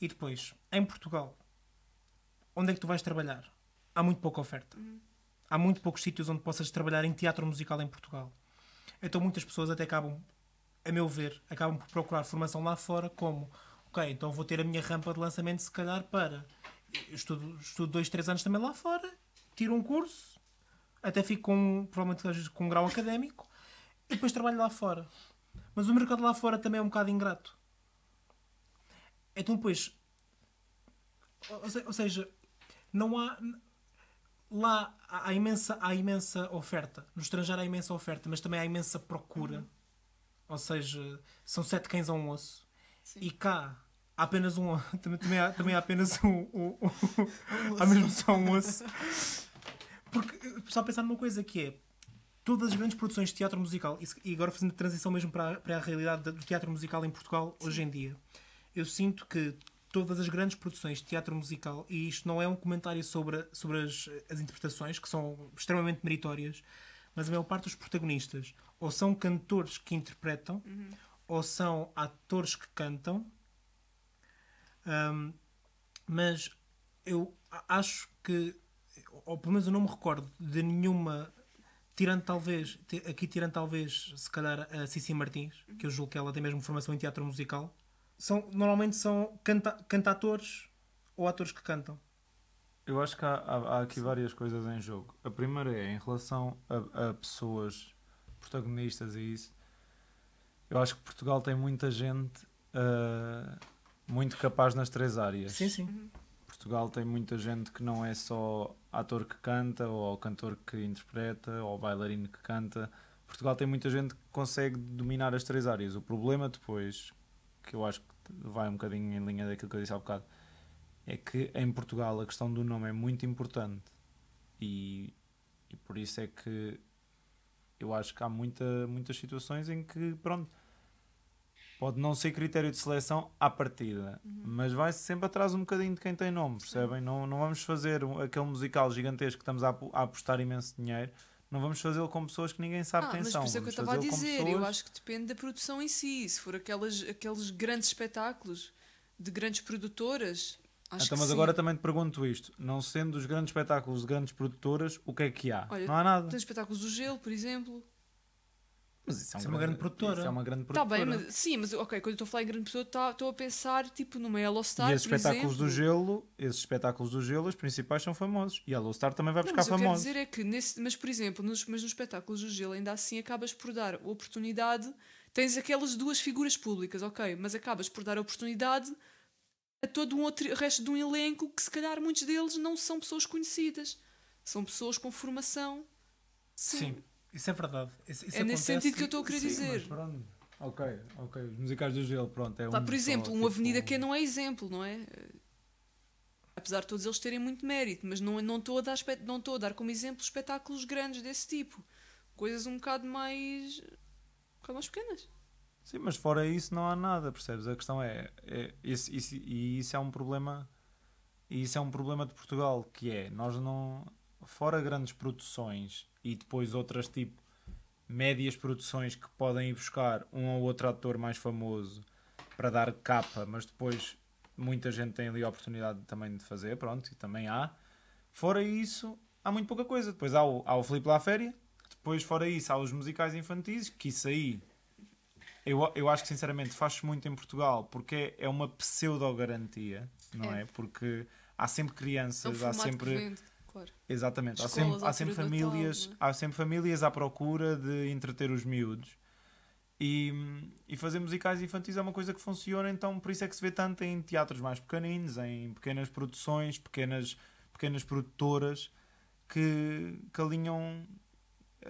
E depois, em Portugal, onde é que tu vais trabalhar? Há muito pouca oferta. Há muito poucos sítios onde possas trabalhar em teatro musical em Portugal. Então muitas pessoas até acabam a meu ver, acabam por procurar formação lá fora como, ok, então vou ter a minha rampa de lançamento se calhar para eu estudo, estudo dois, três anos também lá fora, tiro um curso, até fico com, provavelmente com um grau académico e depois trabalho lá fora. Mas o mercado lá fora também é um bocado ingrato. Então depois, ou, se- ou seja, não há lá há imensa, há imensa oferta. No estrangeiro há imensa oferta, mas também há imensa procura. Ou seja, são sete cães a um osso. Sim. E cá há apenas um. Também, também, há, também há apenas um. um, um há mesmo só um osso. Porque, eh, só pensar numa coisa que é. Todas as grandes produções de teatro musical, e agora fazendo a transição mesmo para, a- para a realidade do teatro musical em Portugal hoje em dia, eu sinto que todas as grandes produções de teatro musical, e isto não é um comentário sobre, sobre as, as interpretações, que são extremamente meritórias, mas a maior parte dos protagonistas ou são cantores que interpretam, ou são atores que cantam, Ahm, mas eu acho que, ou pelo menos eu não me recordo de nenhuma, tirando talvez, aqui tirando talvez, se calhar, a Cici Martins, que eu julgo que ela tem mesmo formação em teatro musical, são, normalmente são canta, cantatores ou atores que cantam. Eu acho que há, há- há aqui várias coisas em jogo. A primeira é em relação a, a pessoas protagonistas e isso. Eu acho que Portugal tem muita gente ah, muito capaz nas três áreas. Sim, sim. Portugal tem muita gente que não é só ator que canta, ou cantor que interpreta, ou bailarino que canta. Portugal tem muita gente que consegue dominar as três áreas. O problema depois, que eu acho que vai um bocadinho em linha daquilo que eu disse há bocado, é que em Portugal a questão do nome é muito importante. E, e por isso é que eu acho que há muita, muitas situações em que, pronto, pode não ser critério de seleção à partida, mas vai sempre atrás um bocadinho de quem tem nome, percebem? Não, não vamos fazer aquele musical gigantesco que estamos a, a apostar imenso dinheiro, não vamos fazê-lo com pessoas que ninguém sabe Ah, quem mas são. por isso é que eu estava a dizer. Eu pessoas- acho que depende da produção em si. Se for aquelas, aqueles grandes espetáculos de grandes produtoras, acho Então, mas sim. agora também te pergunto isto: não sendo os grandes espetáculos de grandes produtoras, o que é que há? Olha, não há nada. Tem espetáculos do gelo, por exemplo. Mas isso é, um Isso é uma grande produtora. Isso é uma grande produtora. bem, mas, sim, mas ok, quando eu estou a falar em grande pessoa, tá- estou a pensar tipo numa Yellow Star. e esses espetáculos exemplo. do gelo, esses espetáculos do gelo, os principais são famosos. E a Low Star também vai Não, buscar mas eu quero famosos. dizer é que, nesse, mas por exemplo, nos, mas nos espetáculos do gelo, ainda assim acabas por dar oportunidade. Tens aquelas duas figuras públicas, ok, mas acabas por dar oportunidade a todo um outro resto de um elenco que, se calhar, muitos deles não são pessoas conhecidas. São pessoas com formação. Sim, isso é verdade. Isso, isso É nesse sentido que eu estou a querer Sim, dizer. Ok, ok. Os musicais do gelo, pronto. É Pá, um por só, exemplo, um tipo, Avenida Q não é exemplo, não é? Apesar de todos eles terem muito mérito, mas não não estou a dar não estou a dar como exemplo espetáculos grandes desse tipo, coisas um bocado mais um bocado mais pequenas. Sim, mas fora isso não há nada, percebes? A questão é, é isso, isso- e isso é um problema e isso é um problema de Portugal, que é nós não fora grandes produções e depois outras tipo médias produções que podem ir buscar um ou outro ator mais famoso para dar capa, mas depois muita gente tem ali a oportunidade também de fazer, pronto, e também há. Fora isso, há muito pouca coisa. Depois há o, há o Filipe La Féria, depois fora isso há os musicais infantis, que isso aí eu, eu acho que sinceramente faz muito em Portugal porque é, é uma pseudo-garantia, não é? É. Porque há sempre É um crianças, há sempre. Claro. Exatamente, há sempre, há sempre famílias, não é? há sempre famílias à procura de entreter os miúdos. E, e fazer musicais infantis é uma coisa que funciona, então por isso é que se vê tanto em teatros mais pequeninos, em pequenas produções, pequenas, pequenas produtoras que, que alinham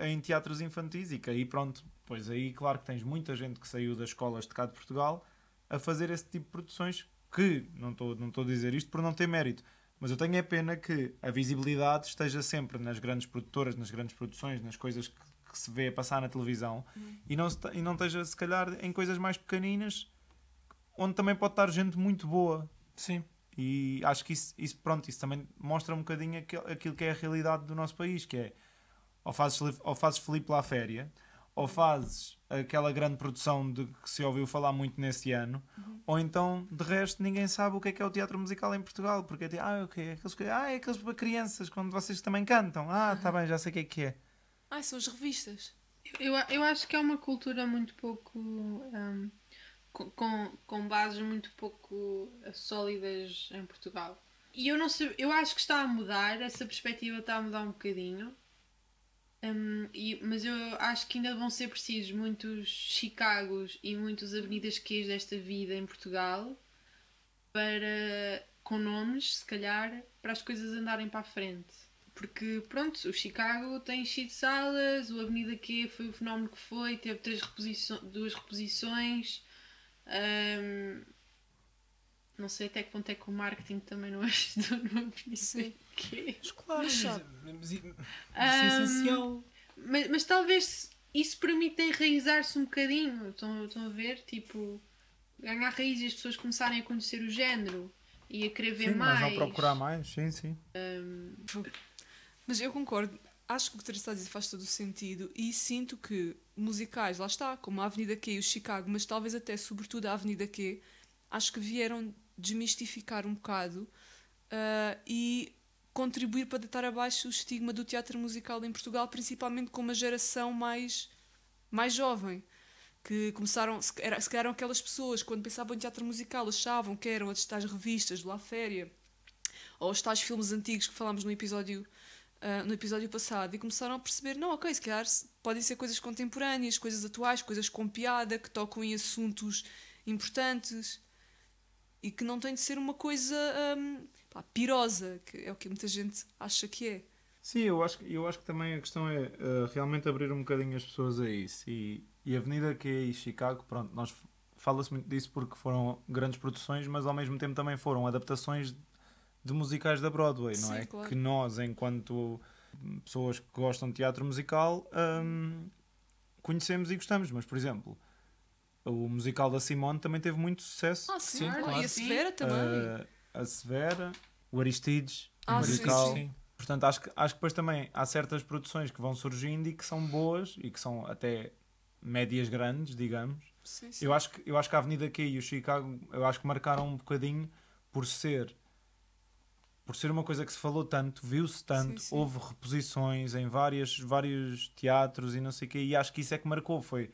em teatros infantis e que aí pronto, pois aí claro que tens muita gente que saiu das escolas de cá de Portugal a fazer esse tipo de produções que, não estou não estou a dizer isto por não ter mérito, mas eu tenho é pena que a visibilidade esteja sempre nas grandes produtoras, nas grandes produções, nas coisas que, que se vê a passar na televisão e, não se e não esteja se calhar em coisas mais pequeninas onde também pode estar gente muito boa Sim. e acho que isso, isso, pronto, isso também mostra um bocadinho aquilo, aquilo que é a realidade do nosso país, que é ou fazes, ou fazes Filipe lá à féria, ou fazes aquela grande produção de que se ouviu falar muito nesse ano, ou então, de resto, ninguém sabe o que é que é o teatro musical em Portugal, porque é tipo, ah, ok, é aqueles, que- ah, é aqueles para crianças, quando vocês também cantam, ah, tá bem, já sei o que é que é. Ai, são as revistas. Eu, eu acho que é uma cultura muito pouco. hum, com, com, com bases muito pouco sólidas em Portugal. E eu não sei, eu acho que está a mudar, essa perspectiva está a mudar um bocadinho. Hum, e- mas eu acho que ainda vão ser precisos muitos Chicagos e muitos Avenidas Qs desta vida em Portugal para com nomes, se calhar, para as coisas andarem para a frente. Porque, pronto, o Chicago tem de salas, o Avenida Q foi o fenómeno que foi, teve três reposições, duas reposições. Ahm, não sei até que ponto é que o marketing também não ajudou no Avenida Sim. Q. Mas claro, Mas mas, isso é essencial. Mas, mas talvez isso permita enraizar-se um bocadinho. Estão, estão a ver? Tipo, ganhar raiz e as pessoas começarem a conhecer o género e a querer ver Sim, mais. mas não procurar mais, sim, sim. Mas eu concordo. Acho que o que o está a dizer faz todo o sentido e sinto que musicais, lá está, como a Avenida Q e o Chicago, mas talvez até sobretudo a Avenida Q, acho que vieram desmistificar um bocado ah, e contribuir para deitar abaixo o estigma do teatro musical em Portugal, principalmente com uma geração mais, mais jovem. Que começaram, se, calhar eram aquelas pessoas, quando pensavam em teatro musical, achavam que eram as tais revistas de La Féria ou os tais filmes antigos que falámos no episódio, ah, no episódio passado e começaram a perceber, não, ok, se calhar podem ser coisas contemporâneas, coisas atuais, coisas com piada, que tocam em assuntos importantes e que não tem de ser uma coisa hum, pá, pirosa, que é o que muita gente acha que é. Sim, eu acho, que- eu acho que também a questão é eh, realmente abrir um bocadinho as pessoas a isso. E, e Avenida Q e Chicago, pronto, nós fala-se muito disso porque foram grandes produções, mas ao mesmo tempo também foram adaptações de musicais da Broadway, não Sim, é? claro. Que nós, enquanto pessoas que gostam de teatro musical, hum, conhecemos e gostamos. Mas, por exemplo, o musical da Simone também teve muito sucesso. Ah, sim, Sim, claro. E a Severa também. Eh, a Severa, o Aristides, Ah, o sim, musical. sim. Portanto, acho que, acho que depois também há certas produções que vão surgindo e que são boas e que são até médias grandes, digamos. Sim, sim. Eu acho que, eu acho que a Avenida Q e o Chicago, eu acho que marcaram um bocadinho por ser por ser uma coisa que se falou tanto, viu-se tanto, Sim, sim. houve reposições em várias, vários teatros e não sei o quê, e acho que isso é que marcou, foi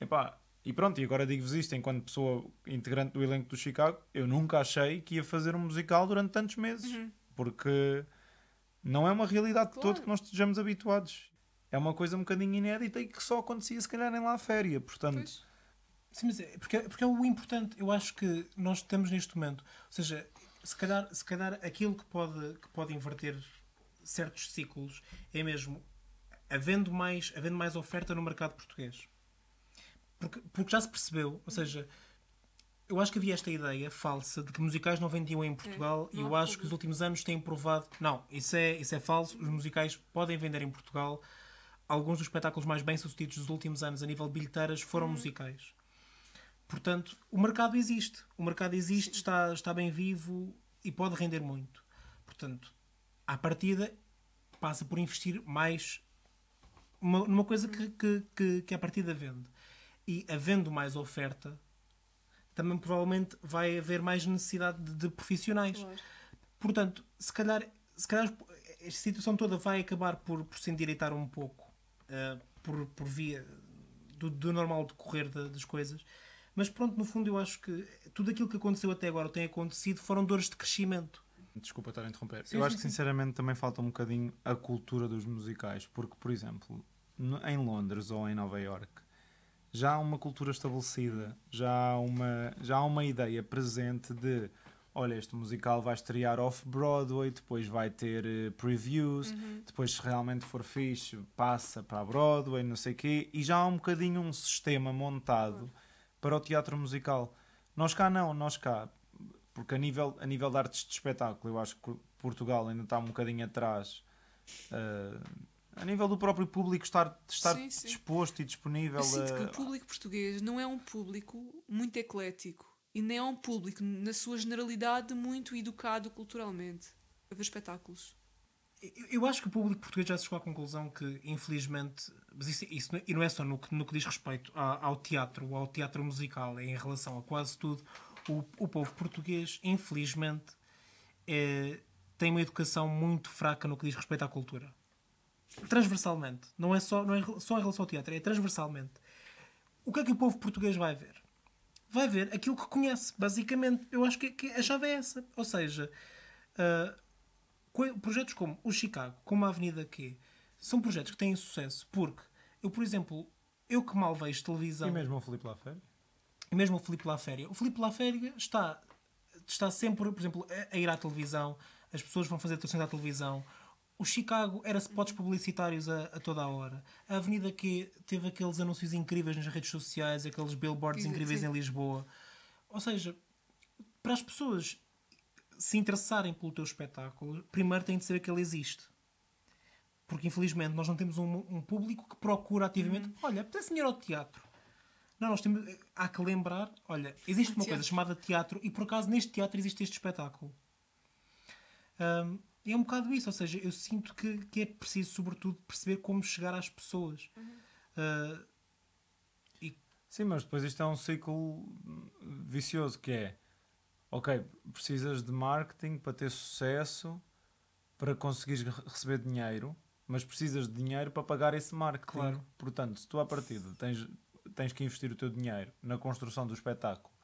epá, e pronto, e agora digo-vos isto, enquanto pessoa integrante do elenco do Chicago, eu nunca achei que ia fazer um musical durante tantos meses, Uhum. porque não é uma realidade de Claro. todo que nós estejamos habituados. É uma coisa um bocadinho inédita e que só acontecia se calhar em lá a féria, portanto... Pois. Sim, mas é porque, porque é o importante. Eu acho que nós estamos neste momento. Ou seja, se calhar, se calhar aquilo que pode, que pode inverter certos ciclos é mesmo havendo mais, havendo mais oferta no mercado português. Porque, porque já se percebeu, ou seja, eu acho que havia esta ideia falsa de que musicais não vendiam em Portugal É, e eu acho que os público. últimos anos têm provado. Não, isso é, isso é falso. Os musicais podem vender em Portugal. Alguns dos espetáculos mais bem-sucedidos dos últimos anos a nível de bilheteiras foram Uhum. musicais. Portanto, o mercado existe. O mercado existe, está, está bem vivo e pode render muito. Portanto, à partida, passa por investir mais uma- numa coisa que, que, que, que à partida vende. E havendo mais oferta, também provavelmente vai haver mais necessidade de, de profissionais. Claro. Portanto, se calhar, se calhar esta situação toda vai acabar por, por se endireitar um pouco eh, por, por via do, do normal decorrer da- das coisas. Mas pronto, no fundo, eu acho que tudo aquilo que aconteceu até agora, ou tem acontecido, foram dores de crescimento. Desculpa estar a interromper. Sim, eu sim, acho que sim. sinceramente também falta um bocadinho a cultura dos musicais, porque, por exemplo, em Londres ou em Nova York já há uma cultura estabelecida, já há uma, já há uma ideia presente de olha, este musical vai estrear off-Broadway, depois vai ter eh, previews, depois se realmente for fixe, passa para a Broadway, não sei o quê, e já há um bocadinho um sistema montado para o teatro musical. Nós cá não, nós cá, porque a nível, a nível de artes de espetáculo, eu acho que Portugal ainda está um bocadinho atrás. eh, a nível do próprio público estar, estar Sim, sim. disposto e disponível Eu sinto que a- o público português não é um público muito eclético e nem é um público, na sua generalidade, muito educado culturalmente a ver espetáculos. Eu- acho que o público português já chegou à conclusão que, infelizmente, mas isso, isso não- e não é só no que, no que diz respeito a- ao teatro, ao teatro musical, é em relação a quase tudo, o, o povo português, infelizmente, é- tem uma educação muito fraca no que diz respeito à cultura. Transversalmente. Não é só, não é só em relação ao teatro, é transversalmente. O que é que o povo português vai ver? Vai ver aquilo que conhece, basicamente. Eu acho que, que a chave é essa. Ou seja, coi- projetos como o Chicago, como a Avenida Q, são projetos que têm sucesso porque eu, por exemplo, eu que mal vejo televisão E mesmo o Filipe Lafayette? e mesmo o Filipe Laféria, o Filipe Laféria está, está sempre, por exemplo, a, a ir à televisão, as pessoas vão fazer atuações à televisão. O Chicago era spots publicitários a, a toda a hora. A Avenida Q teve aqueles anúncios incríveis nas redes sociais, aqueles billboards Sim, incríveis sim. em Lisboa. Ou seja, para as pessoas se interessarem pelo teu espetáculo, primeiro têm de saber que ele existe. Porque infelizmente nós não temos um, um público que procura ativamente. Olha, apetece ir ao teatro. Não, nós temos. Há que lembrar, olha, existe uma coisa chamada teatro e por acaso neste teatro existe este espetáculo. Hum, é um bocado isso, ou seja, eu sinto que, que é preciso, sobretudo, perceber como chegar às pessoas. Ah, Sim, mas depois isto é um ciclo vicioso que é ok, precisas de marketing para ter sucesso, para conseguires re- receber dinheiro, mas precisas de dinheiro para pagar esse marketing. Claro. Portanto, se tu à partida tens, tens que investir o teu dinheiro na construção do espetáculo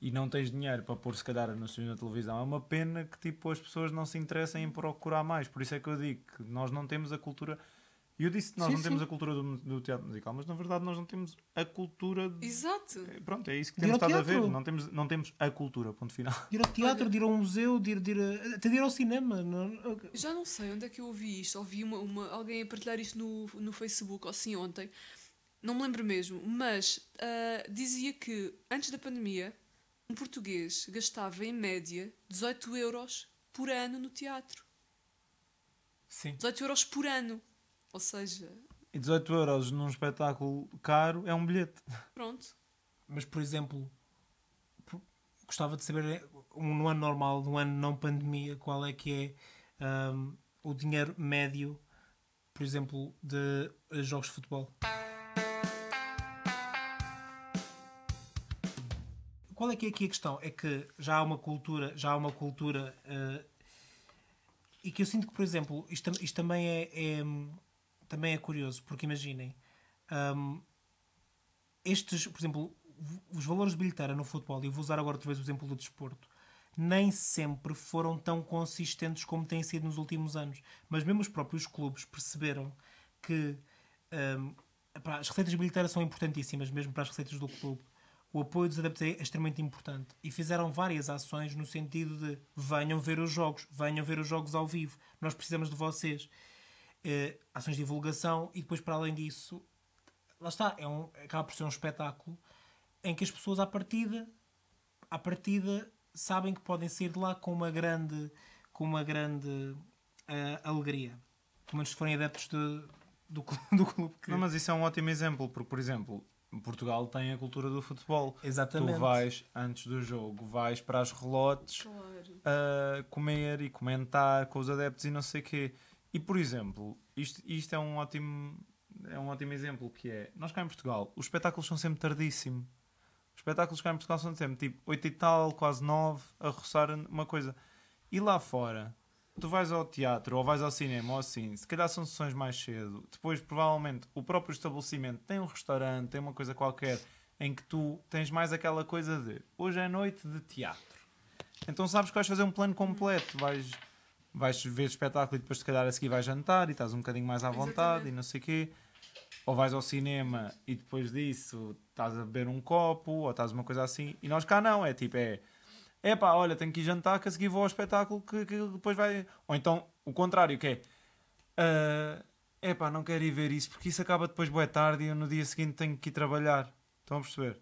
e não tens dinheiro para pôr se calhar anúncios na televisão, é uma pena que tipo as pessoas não se interessem em procurar mais. Por isso é que eu digo que nós não temos a cultura. E eu disse que nós Sim, não temos sim. a cultura do, do teatro musical, mas na verdade nós não temos a cultura de Exato. Pronto, é isso que temos estado a ver. Não temos, não temos a cultura, ponto final. de ir ao teatro, Olha- de ir ao museu, de ir, de ir a- até de ir ao cinema. não- Já não sei onde é que eu ouvi isto. Ouvi uma, uma- alguém a partilhar isto no, no Facebook, ou assim ontem. Não me lembro mesmo. Mas ah, dizia que antes da pandemia, um português gastava em média 18 euros por ano no teatro. Sim. 18 euros por ano. Ou seja, E 18 euros num espetáculo caro é um bilhete. pronto. Mas, por exemplo, gostava de saber, um, no ano normal, no ano não pandemia, qual é que é ahm, o dinheiro médio, por exemplo, de jogos de futebol. Qual é que é aqui a questão? É que já há uma cultura, já há uma cultura eh, e que eu sinto que, por exemplo, isto, isto também é, é, também é curioso, porque imaginem, hum, estes, por exemplo, os valores de bilheteira no futebol, e vou usar agora outra vez o exemplo do desporto, nem sempre foram tão consistentes como têm sido nos últimos anos. Mas mesmo os próprios clubes perceberam que hum, epá, as receitas de bilheteira são importantíssimas, mesmo para as receitas do clube. O apoio dos adeptos é extremamente importante. E fizeram várias ações no sentido de venham ver os jogos, venham ver os jogos ao vivo, nós precisamos de vocês. Eh, ações de divulgação e depois, para além disso, lá está, é um, acaba por ser um espetáculo em que as pessoas à partida, à partida sabem que podem sair de lá com uma grande, com uma grande eh, alegria. Pelo menos se forem adeptos de, do, do clube que... Não, mas isso é um ótimo exemplo, porque, por exemplo, Portugal tem a cultura do futebol. Exatamente. Tu vais, antes do jogo, vais para as relotes Claro. a comer e comentar com os adeptos e não sei o quê. E, por exemplo, isto, isto é um ótimo é um ótimo exemplo que é, nós cá em Portugal, os espetáculos são sempre tardíssimo. Os espetáculos cá em Portugal são sempre tipo 8 e tal, quase 9, a roçar uma coisa. E lá fora, tu vais ao teatro ou vais ao cinema ou assim, se calhar são sessões mais cedo. Depois, provavelmente, o próprio estabelecimento tem um restaurante, tem uma coisa qualquer em que tu tens mais aquela coisa de hoje é noite de teatro. Então sabes que vais fazer um plano completo. Vais, vais ver espetáculo e depois, se calhar, a seguir vais jantar e estás um bocadinho mais à vontade Exatamente. e não sei o quê. Ou vais ao cinema e depois disso estás a beber um copo ou estás uma coisa assim. E nós cá não, é tipo, é. É pá, olha, tenho que ir jantar que a seguir vou ao espetáculo que, que depois vai. Ou então o contrário, que é. é pá, não quero ir ver isso porque isso acaba depois boa tarde e eu no dia seguinte tenho que ir trabalhar. Estão a perceber?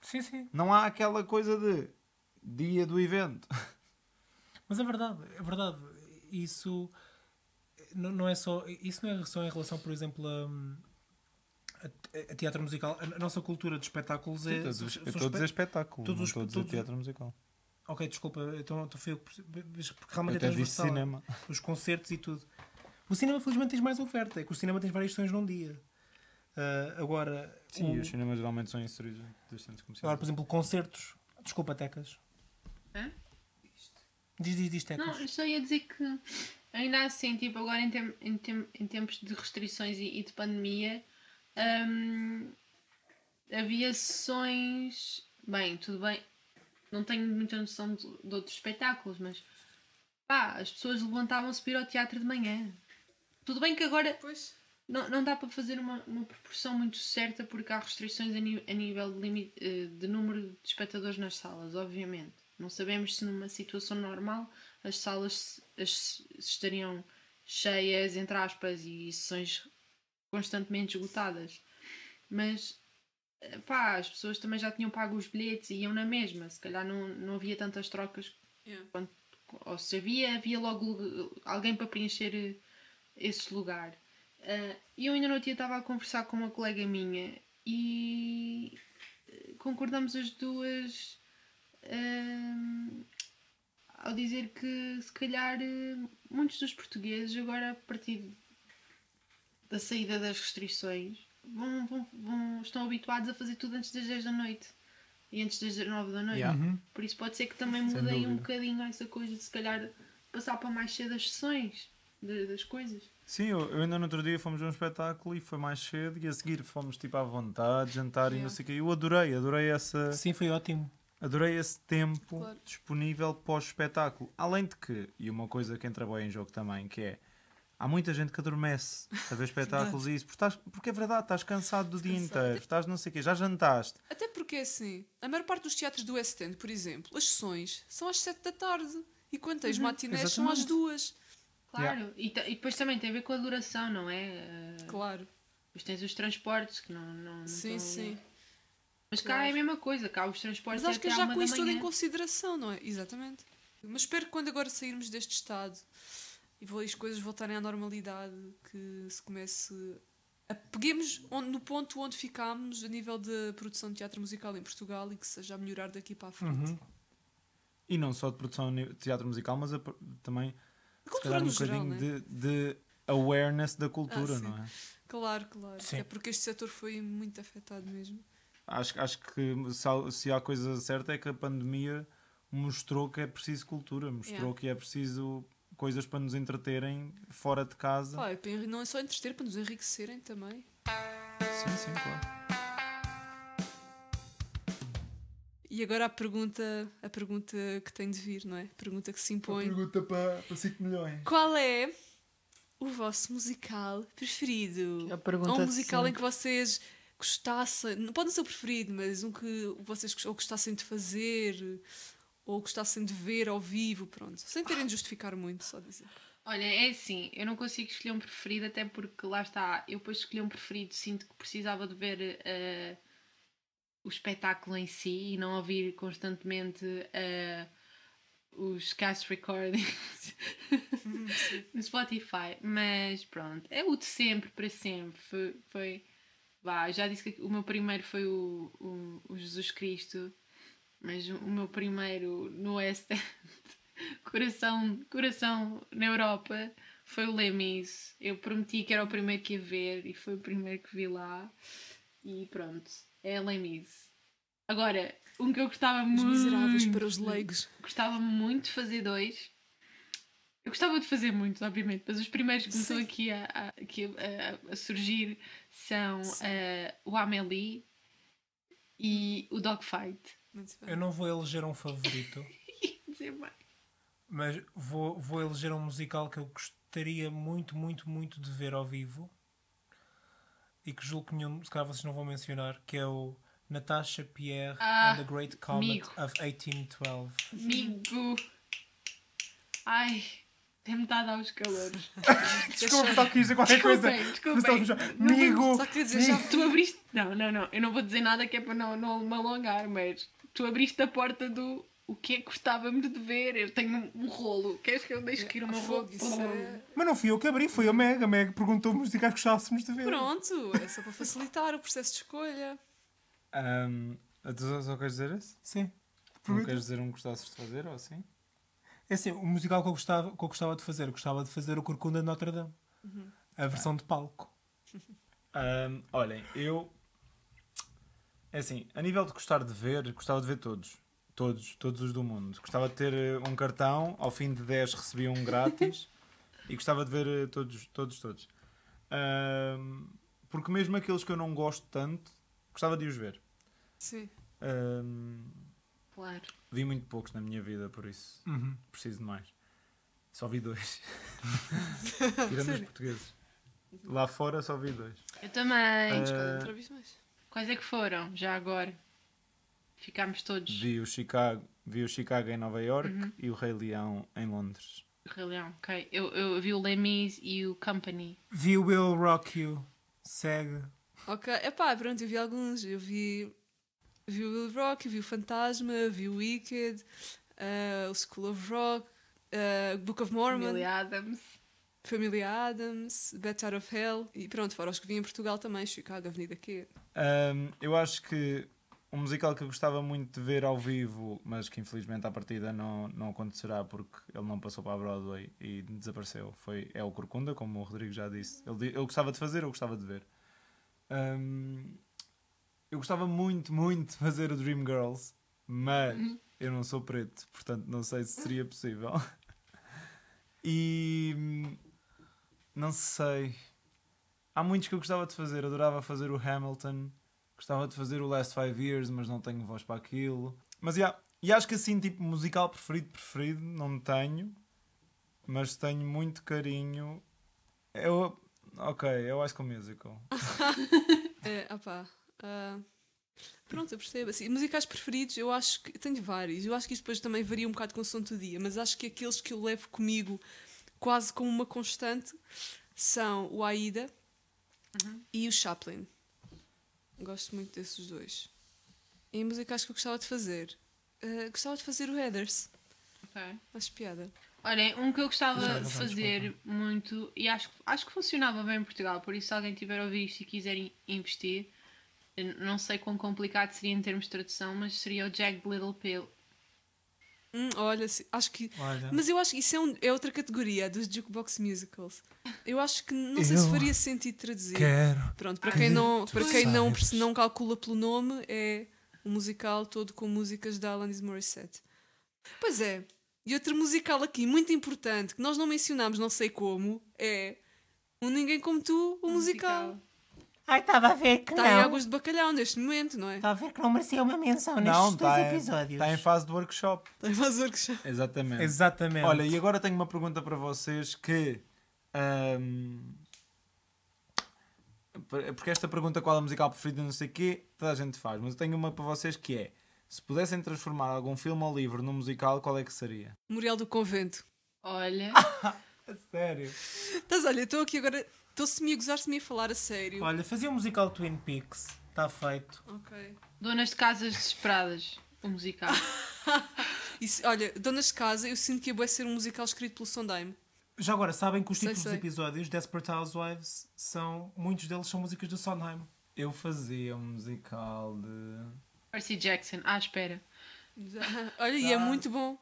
Sim, sim. Não há aquela coisa de dia do evento. Mas é verdade, é verdade. Isso não, não é só. Isso não é só em relação, por exemplo, a, a- teatro musical. A, nossa cultura de espetáculos é. eu são estou a dizer espe- espetáculo, todos não os- estou a dizer todos- teatro musical. Ok, desculpa, então estou feio. Porque Eu realmente é transversal. cinema. Os concertos e tudo. O cinema, felizmente, tens mais oferta. É que o cinema tens várias sessões num dia. Ah, agora, Sim, o- os cinemas geralmente são inseridos dos centros agora, comerciais. por exemplo, concertos. Desculpa, Tecas. Hã? Diz, diz, diz, Tecas. Não, só ia dizer que ainda assim, tipo, agora em, tem- em, tem- em tempos de restrições e, e de pandemia, hum, havia sessões. Bem, tudo bem, não tenho muita noção de, de outros espetáculos, mas pá, as pessoas levantavam-se para ir ao teatro de manhã. Tudo bem que agora Pois. não, não dá para fazer uma, uma proporção muito certa porque há restrições a, ni- a nível de, limi- eh, de número de espectadores nas salas, obviamente. Não sabemos se numa situação normal as salas as- estariam cheias, entre aspas, e sessões constantemente esgotadas. Mas pá, as pessoas também já tinham pago os bilhetes e iam na mesma. Se calhar não, não havia tantas trocas Yeah. ou se havia, havia logo alguém para preencher eh, esse lugar. Ah, E eu ainda no outro dia estava a conversar com uma colega minha e eh, concordamos as duas ah, ao dizer que se calhar eh, muitos dos portugueses agora a partir da saída das restrições vão, vão- vão- estão habituados a fazer tudo antes das 10 da noite e antes das 9 da noite. Yeah. Uhum. Por isso pode ser que também Sem mude aí um bocadinho essa coisa de se calhar passar para mais cedo as sessões de- das coisas. Sim, eu, eu ainda no outro dia fomos a um espetáculo e foi mais cedo e a seguir fomos tipo à vontade, jantar e não Yeah. sei o quê. Eu adorei, adorei essa. Sim, foi ótimo. Adorei esse tempo Claro. disponível pós-espetáculo. Além de que, e uma coisa que entra bem em jogo também, que é há muita gente que adormece a ver espetáculos e isso, porque, estás, porque é verdade, estás cansado do dia Cansado. inteiro, estás não sei o quê, já jantaste. Até porque é assim, a maior parte dos teatros do West End, por exemplo, as sessões são às 7 da tarde. E quando tens matinés são às. 2. Claro, e, ta- e depois também tem a ver com a duração, não é? Uh, Claro. Depois tens os transportes que não. não, não Sim, estão- sim. Mas cá Claro. é a mesma coisa, cá os transportes Mas acho que é é até já com isso tudo em consideração, não é? Exatamente. Mas espero que quando agora sairmos deste estado e as coisas voltarem à normalidade, que se comece a peguemos onde- no ponto onde ficámos a nível de produção de teatro musical em Portugal e que seja a melhorar daqui para a frente. Uhum. E não só de produção de teatro musical, mas a- também A cultura um geral, bocadinho né? de, de awareness da cultura, Ah, não é? Claro, claro. Sim. Até porque este setor foi muito afetado mesmo. Acho, acho que se há, se há coisa certa é que a pandemia mostrou que é preciso cultura, mostrou Yeah. que é preciso coisas para nos entreterem fora de casa. Não é só entreter, para nos enriquecerem também. Sim, sim, claro. E agora a pergunta, a pergunta que tem de vir, não é? A pergunta que se impõe. Pergunta para, para 5 milhões. Qual é o vosso musical preferido? A pergunta Ou um musical em que vocês gostassem, não pode não ser o preferido, mas um que vocês ou gostassem de fazer ou gostassem de ver ao vivo, pronto. Sem terem de justificar muito, só dizer. Olha, é assim, eu não consigo escolher um preferido, até porque lá está, eu depois escolhi um preferido, sinto que precisava de ver eh, o espetáculo em si e não ouvir constantemente eh, os cast recordings no Spotify. Mas pronto, é o de sempre, para sempre. Foi. foi vá, já disse que o meu primeiro foi o, o, o Jesus Cristo, mas o, meu primeiro no West End coração, coração na Europa foi o Lemis. Eu prometi que era o primeiro que ia ver e foi o primeiro que vi lá. E pronto, é Lemis. Agora, um que eu gostava Os muito. miseráveis para os leigos. Gostava muito de fazer dois. Eu gostava de fazer muitos, obviamente, mas os primeiros que me estão aqui a, a- a- a surgir são eh, o Amélie e o Dogfight. Eu não vou eleger um favorito, mas vou, vou eleger um musical que eu gostaria muito, muito, muito de ver ao vivo e que julgo que nenhum, se calhar vocês não vão mencionar, que é o Natasha Pierre Ah, and the Great Comet amigo. of 1812. Amigo. Ai, tem-me estado a dar os calores. Desculpa, só quis dizer qualquer Desculpem, coisa. desculpem. Amigo! Só queria dizer, já Tu abriste. Não, não, não. Eu não vou dizer nada que é para não, não me alongar, mas tu abriste a porta do. O que é que gostávamos de ver? Eu tenho um, um rolo. Queres que eu deixe cair o meu rolo? Isso é... Mas não fui eu que abri, foi a Meg. A Meg perguntou musicais que gostássemos de ver. Pronto, é só para facilitar o processo de escolha. Ahm, tu só, queres dizer esse? Sim. Não Pergunta. queres dizer um que gostasses de fazer ou assim? É assim, o musical que eu gostava, que eu gostava de fazer, eu gostava de fazer o Corcunda de Notre Dame. A versão de palco. Ahm, olhem, eu. É assim, a nível de gostar de ver, gostava de ver todos. Todos, todos os do mundo. Gostava de ter eh, um cartão, ao fim de 10 recebia um grátis e gostava de ver eh, todos, todos, todos. Ahm, porque mesmo aqueles que eu não gosto tanto, gostava de os ver. Sim. Ahm, Claro. vi muito poucos na minha vida, por isso Uhum. preciso de mais. Só vi dois. Tirando os portugueses. Lá fora só vi dois. Eu também. Ah, Quais é que foram? Já agora. Ficámos todos. Vi o Chicago, vi o Chicago em Nova York Uhum. e o Rei Leão em Londres. Rei Leão, ok. Eu, eu vi o Lemis e o Company. Vi o Will Rock You. Segue. Ok, epá, pronto, eu vi alguns. Eu vi, vi o Will Rock, vi o Fantasma, vi o Wicked, eh, o School of Rock, eh, Book of Mormon, Família Adams. Família Adams, Bat Out of Hell e pronto, fora os que vi em Portugal também, Chicago, Avenida Q. Ahm, eu acho que um musical que eu gostava muito de ver ao vivo, mas que infelizmente à partida não, não acontecerá porque ele não passou para a Broadway e desapareceu, foi, é o Corcunda, como o Rodrigo já disse. Ele, eu gostava de fazer, eu gostava de ver. Ahm, eu gostava muito, muito de fazer o Dreamgirls, mas eu não sou preto, portanto não sei se seria possível. E não sei. Há muitos que eu gostava de fazer. Adorava fazer o Hamilton. Gostava de fazer o Last Five Years, mas não tenho voz para aquilo. Mas yeah, e acho que assim, tipo, musical preferido, preferido, não tenho. Mas tenho muito carinho. Eu. Ok, é o High School Musical. É, ah pá. ah, pronto, eu percebo. Assim, musicais preferidos, eu acho que. Tenho vários. Eu acho que isto depois também varia um bocado com o som do dia, mas acho que aqueles que eu levo comigo quase como uma constante são o Aida e o Chaplin. Gosto muito desses dois. E musicais que eu gostava de fazer. ah, gostava de fazer o Heathers. Ok. Acho piada. Olhem, um que eu gostava de fazer muito e acho, acho que funcionava bem em Portugal, por isso se alguém tiver a ouvir isto e quiser in- investir, eu não sei quão complicado seria em termos de tradução, mas seria o Jagged Little Pill. Hum, olha, acho que. Olha. Mas eu acho que isso é, um- é outra categoria dos jukebox musicals. Eu acho que não sei se Eu faria sentido traduzir. Quero. Pronto, para quem não, para quem não, sabes. não calcula pelo nome, é um musical todo com músicas da Alanis Morissette. Pois é. E outro musical aqui, muito importante, que nós não mencionámos, não sei como, é o Ninguém Como Tu, o musical. Ai, estava a ver que Está em não. águas de bacalhau neste momento, não é? Estava a ver que não merecia uma menção nestes Não, dois está em, episódios. tá em fase de workshop. Está em mais workshop. Exatamente. Exatamente. Olha, e agora tenho uma pergunta para vocês que. ahm, Porque esta pergunta, qual é a musical preferida, não sei o quê, toda a gente faz. Mas eu tenho uma para vocês que é: se pudessem transformar algum filme ou livro num musical, qual é que seria? Memorial do Convento. Olha, A sério? Mas olha, estou aqui agora. Estou-se-me a gozar, se me a falar a sério. Olha, fazia um musical Twin Peaks. Está feito. Ok. Donas de Casas Desesperadas, o musical. Se- olha, Donas de Casa, eu sinto que ia ser um musical escrito pelo Sondheim. Já agora, sabem que os Sei, títulos sei. dos episódios Desperate Housewives são. Muitos deles são músicas do Sondheim. Eu fazia um musical de. Percy Jackson, à espera. Olha, e é muito bom.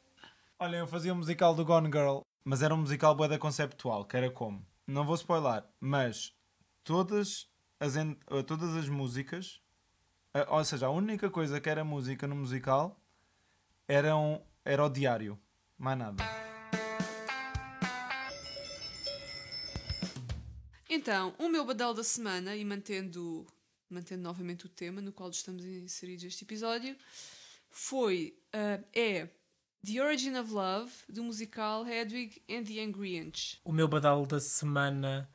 Olha, eu fazia um musical do Gone Girl, mas era um musical boeda conceptual, que era como? Não vou spoiler, mas todas as, eh, todas as músicas, eh, ou seja, a única coisa que era música no musical era, um, era o diário, mais nada. Então, o meu badal da semana, e mantendo, mantendo novamente o tema no qual estamos inseridos este episódio, foi, ah, é The Origin of Love, do musical Hedwig and the Angry Inch. O meu badal da semana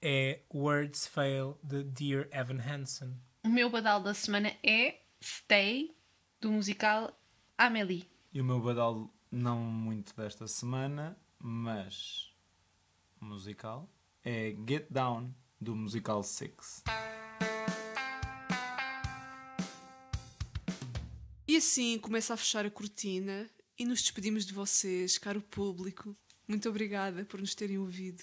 é Words Fail de Dear Evan Hansen. O meu badal da semana é Stay, do musical Amélie. E o meu badal, não muito desta semana, mas musical, é Get Down, do musical Six. E assim começa a fechar a cortina e nos despedimos de vocês, caro público. Muito obrigada por nos terem ouvido.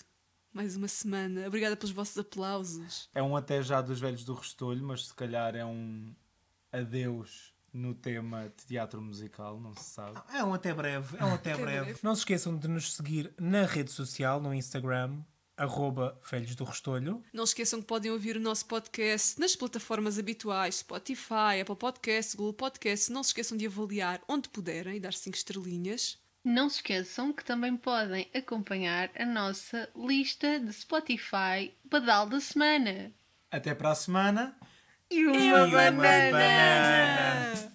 Mais uma semana. Obrigada pelos vossos aplausos. É um até já dos velhos do Restolho, mas se calhar é um adeus no tema de teatro musical, não se sabe. É um até breve, é um até, Até breve. breve. Não se esqueçam de nos seguir na rede social, no Instagram, arroba Velhos do Restolho. Não esqueçam que podem ouvir o nosso podcast nas plataformas habituais, Spotify, Apple Podcasts, Google Podcasts. Não se esqueçam de avaliar onde puderem e dar 5 estrelinhas. Não se esqueçam que também podem acompanhar a nossa lista de Spotify Badal da Semana. Até para a semana. E uma E umas banana! bananas.